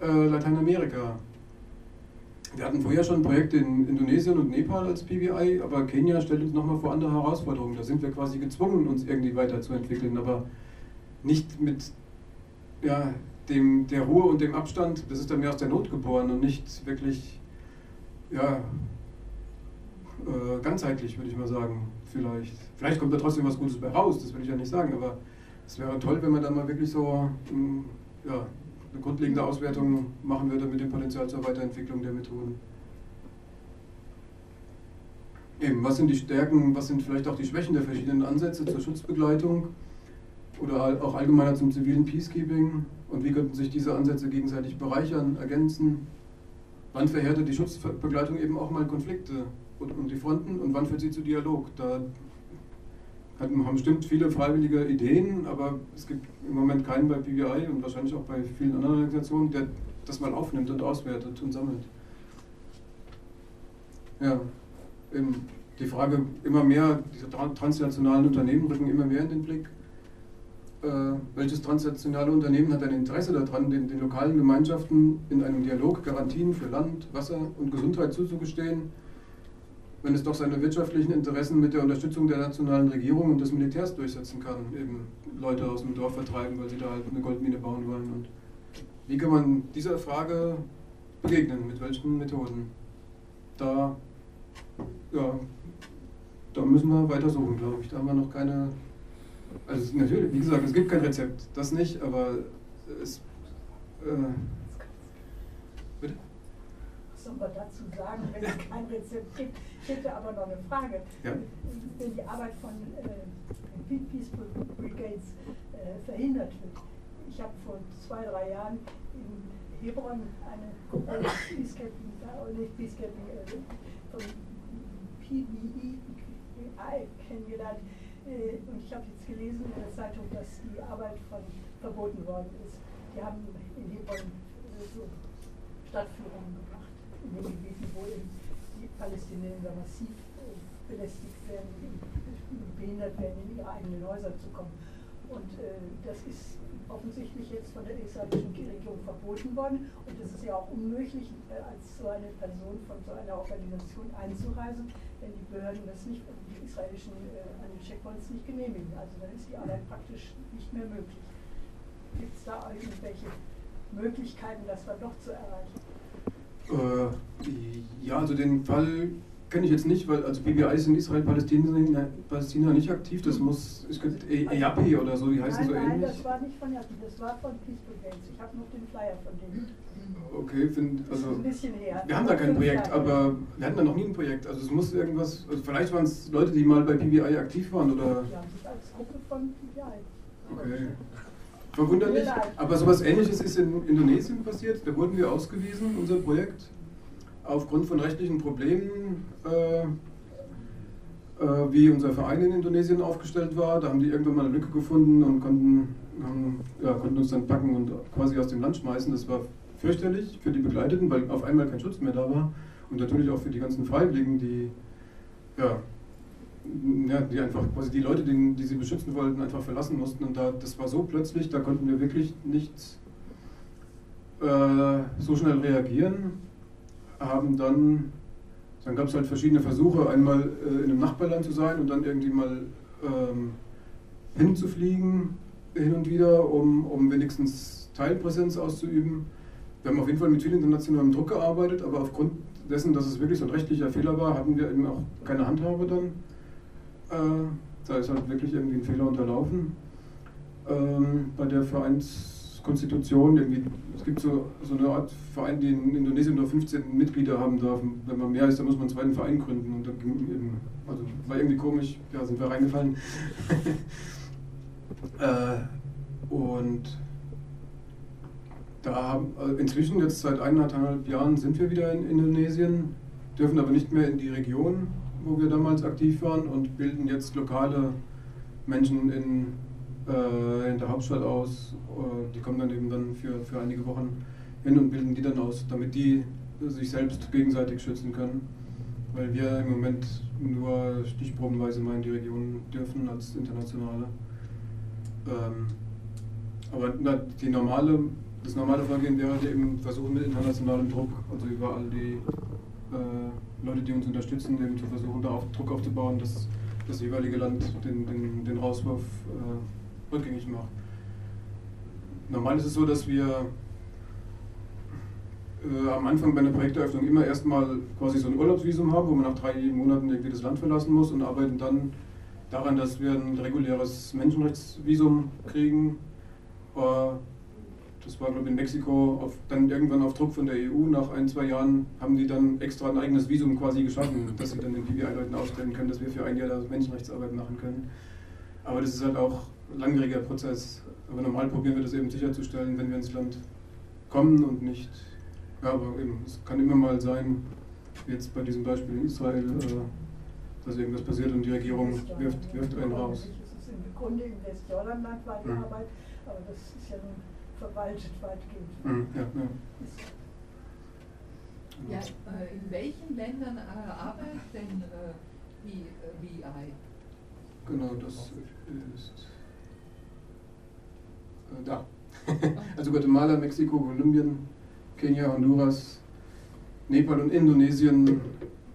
äh, Lateinamerika. Wir hatten vorher schon Projekte in Indonesien und Nepal als PBI, aber Kenia stellt uns nochmal vor andere Herausforderungen. Da sind wir quasi gezwungen, uns irgendwie weiterzuentwickeln, aber nicht mit ja, dem, der Ruhe und dem Abstand. Das ist dann mehr aus der Not geboren und nicht wirklich ja, äh, ganzheitlich, würde ich mal sagen. Vielleicht. Vielleicht kommt da trotzdem was Gutes bei raus, das will ich ja nicht sagen, aber es wäre toll, wenn man dann mal wirklich so ja, eine grundlegende Auswertung machen würde mit dem Potenzial zur Weiterentwicklung der Methoden. Eben, was sind die Stärken, was sind vielleicht auch die Schwächen der verschiedenen Ansätze zur Schutzbegleitung oder auch allgemeiner zum zivilen Peacekeeping und wie könnten sich diese Ansätze gegenseitig bereichern, ergänzen? Wann verhärtet die Schutzbegleitung eben auch mal Konflikte und, und die Fronten und wann führt sie zu Dialog? Da haben bestimmt viele freiwillige Ideen, aber es gibt im Moment keinen bei PBI und wahrscheinlich auch bei vielen anderen Organisationen, der das mal aufnimmt und auswertet und sammelt. Ja, eben die Frage, immer mehr, diese transnationalen Unternehmen rücken immer mehr in den Blick. Äh, welches transnationale Unternehmen hat ein Interesse daran, den, den lokalen Gemeinschaften in einem Dialog Garantien für Land, Wasser und Gesundheit zuzugestehen? wenn es doch seine wirtschaftlichen Interessen mit der Unterstützung der nationalen Regierung und des Militärs durchsetzen kann, eben Leute aus dem Dorf vertreiben, weil sie da halt eine Goldmine bauen wollen. Und wie kann man dieser Frage begegnen? Mit welchen Methoden? Da, ja, da müssen wir weiter suchen, glaube ich. Da haben wir noch keine. Also natürlich, wie gesagt, es gibt kein Rezept, das nicht, aber es. Äh, bitte? Was soll man dazu sagen, wenn es kein Rezept gibt? Ich hätte aber noch eine Frage. Ja? Wenn die Arbeit von äh, Peaceful Brigades äh, verhindert wird. Ich habe vor zwei, drei Jahren in Hebron eine Gruppe Peacekeeping, äh, nicht Peacekeeping, äh, von PBI e kennengelernt. Und ich habe jetzt gelesen in der Zeitung, dass die Arbeit von verboten worden ist. Die haben in Hebron so Stadtführungen gemacht in den Gebieten, wo die Palästinenser massiv äh, belästigt werden, behindert werden, in ihre eigenen Häuser zu kommen. Und äh, das ist offensichtlich jetzt von der israelischen Regierung verboten worden. Und es ist ja auch unmöglich, äh, als so eine Person von so einer Organisation einzureisen, wenn die Behörden das nicht, die israelischen äh, an den Checkpoints nicht genehmigen. Also dann ist die Arbeit praktisch nicht mehr möglich. Gibt es da irgendwelche Möglichkeiten, das dann doch zu erreichen? Äh, ja, also den Fall kenne ich jetzt nicht, weil also BBI ist in Israel, Palästina, Palästina nicht aktiv. Das muss, ich könnte EAPI oder so, die heißen nein, so nein, ähnlich. Nein, das war nicht von EAPI, das war von Peaceful Games. Ich habe noch den Flyer von denen. Okay, find, also ein bisschen her. wir haben da kein Projekt, aber wir hatten da noch nie ein Projekt. Also es muss irgendwas, also vielleicht waren es Leute, die mal bei PBI aktiv waren oder. Ja, als Gruppe von PBI. Okay. Verwunderlich. Aber sowas ähnliches ist in Indonesien passiert. Da wurden wir ausgewiesen, unser Projekt, aufgrund von rechtlichen Problemen, äh, äh, wie unser Verein in Indonesien aufgestellt war. Da haben die irgendwann mal eine Lücke gefunden und konnten, haben, ja, konnten uns dann packen und quasi aus dem Land schmeißen. Das war fürchterlich für die Begleiteten, weil auf einmal kein Schutz mehr da war. Und natürlich auch für die ganzen Freiwilligen, die ja, ja, die einfach quasi die Leute, die, die sie beschützen wollten, einfach verlassen mussten. Und da, das war so plötzlich, da konnten wir wirklich nicht äh, so schnell reagieren. Haben dann, dann gab es halt verschiedene Versuche, einmal äh, in einem Nachbarland zu sein und dann irgendwie mal ähm, hinzufliegen, hin und wieder, um, um wenigstens Teilpräsenz auszuüben. Wir haben auf jeden Fall mit viel internationalem Druck gearbeitet, aber aufgrund dessen, dass es wirklich so ein rechtlicher Fehler war, hatten wir eben auch keine Handhabe dann. Äh, da ist halt wirklich irgendwie ein Fehler unterlaufen. Ähm, bei der Vereinskonstitution, irgendwie, es gibt so, so eine Art Verein, die in Indonesien nur 15 Mitglieder haben darf. Wenn man mehr ist, dann muss man einen zweiten Verein gründen. Und dann eben, also war irgendwie komisch, ja, sind wir reingefallen. äh, und da haben, also inzwischen, jetzt seit eineinhalb Jahren, sind wir wieder in Indonesien, dürfen aber nicht mehr in die Region wo wir damals aktiv waren und bilden jetzt lokale Menschen in, äh, in der Hauptstadt aus. Äh, die kommen dann eben dann für, für einige Wochen hin und bilden die dann aus, damit die sich selbst gegenseitig schützen können. Weil wir im Moment nur stichprobenweise mal in die Region dürfen als internationale. Ähm, aber na, die normale, das normale Vorgehen wäre halt eben versuchen mit internationalem Druck, also über all die äh, Leute, die uns unterstützen, eben zu versuchen, da auf Druck aufzubauen, dass das jeweilige Land den, den, den Rauswurf äh, rückgängig macht. Normal ist es so, dass wir äh, am Anfang bei einer Projekteröffnung immer erstmal quasi so ein Urlaubsvisum haben, wo man nach drei Monaten irgendwie das Land verlassen muss und arbeiten dann daran, dass wir ein reguläres Menschenrechtsvisum kriegen. Äh, das war glaube ich in Mexiko, auf, dann irgendwann auf Druck von der EU, nach ein, zwei Jahren haben die dann extra ein eigenes Visum quasi geschaffen, dass sie dann den PBI-Leuten ausstellen können, dass wir für ein Jahr da Menschenrechtsarbeit machen können. Aber das ist halt auch langwieriger Prozess. Aber normal probieren wir das eben sicherzustellen, wenn wir ins Land kommen und nicht, ja, aber eben, es kann immer mal sein, wie jetzt bei diesem Beispiel in Israel, äh, dass irgendwas passiert und die Regierung wirft, wirft einen raus. Es ist im Grunde in Westjordanland war die mhm. Arbeit, aber das ist ja nun verwaltet weitgehend. Mhm, ja, ja. Ja, äh, in welchen Ländern äh, arbeitet denn äh, die BI? Genau, das ist äh, da. also Guatemala, Mexiko, Kolumbien, Kenia, Honduras, Nepal und Indonesien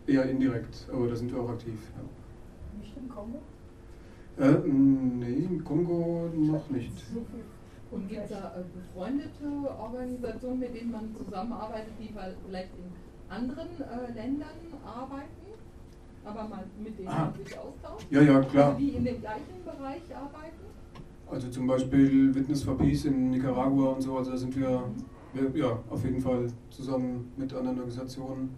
eher indirekt, aber da sind wir auch aktiv. Ja. Nicht im Kongo? Äh, nee, im Kongo noch nicht. Und gibt es da äh, befreundete Organisationen, mit denen man zusammenarbeitet, die vielleicht in anderen äh, Ländern arbeiten, aber mal mit denen ah. man sich austauscht? Ja, ja, klar. Also die in dem gleichen Bereich arbeiten? Also zum Beispiel Witness for Peace in Nicaragua und so, also da sind wir, wir ja, auf jeden Fall zusammen mit anderen Organisationen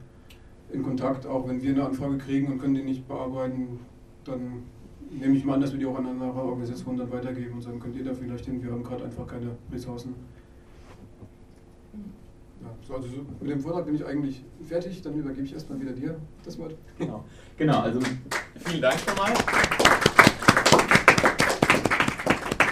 in Kontakt. Auch wenn wir eine Anfrage kriegen und können die nicht bearbeiten, dann nehme ich mal an, dass wir die auch an andere Organisation dann weitergeben und sagen, könnt ihr da vielleicht hin, wir haben gerade einfach keine Ressourcen. Ja, so, also so, mit dem Vortrag bin ich eigentlich fertig, dann übergebe ich erstmal wieder dir das Wort. Genau, genau also vielen Dank schon mal.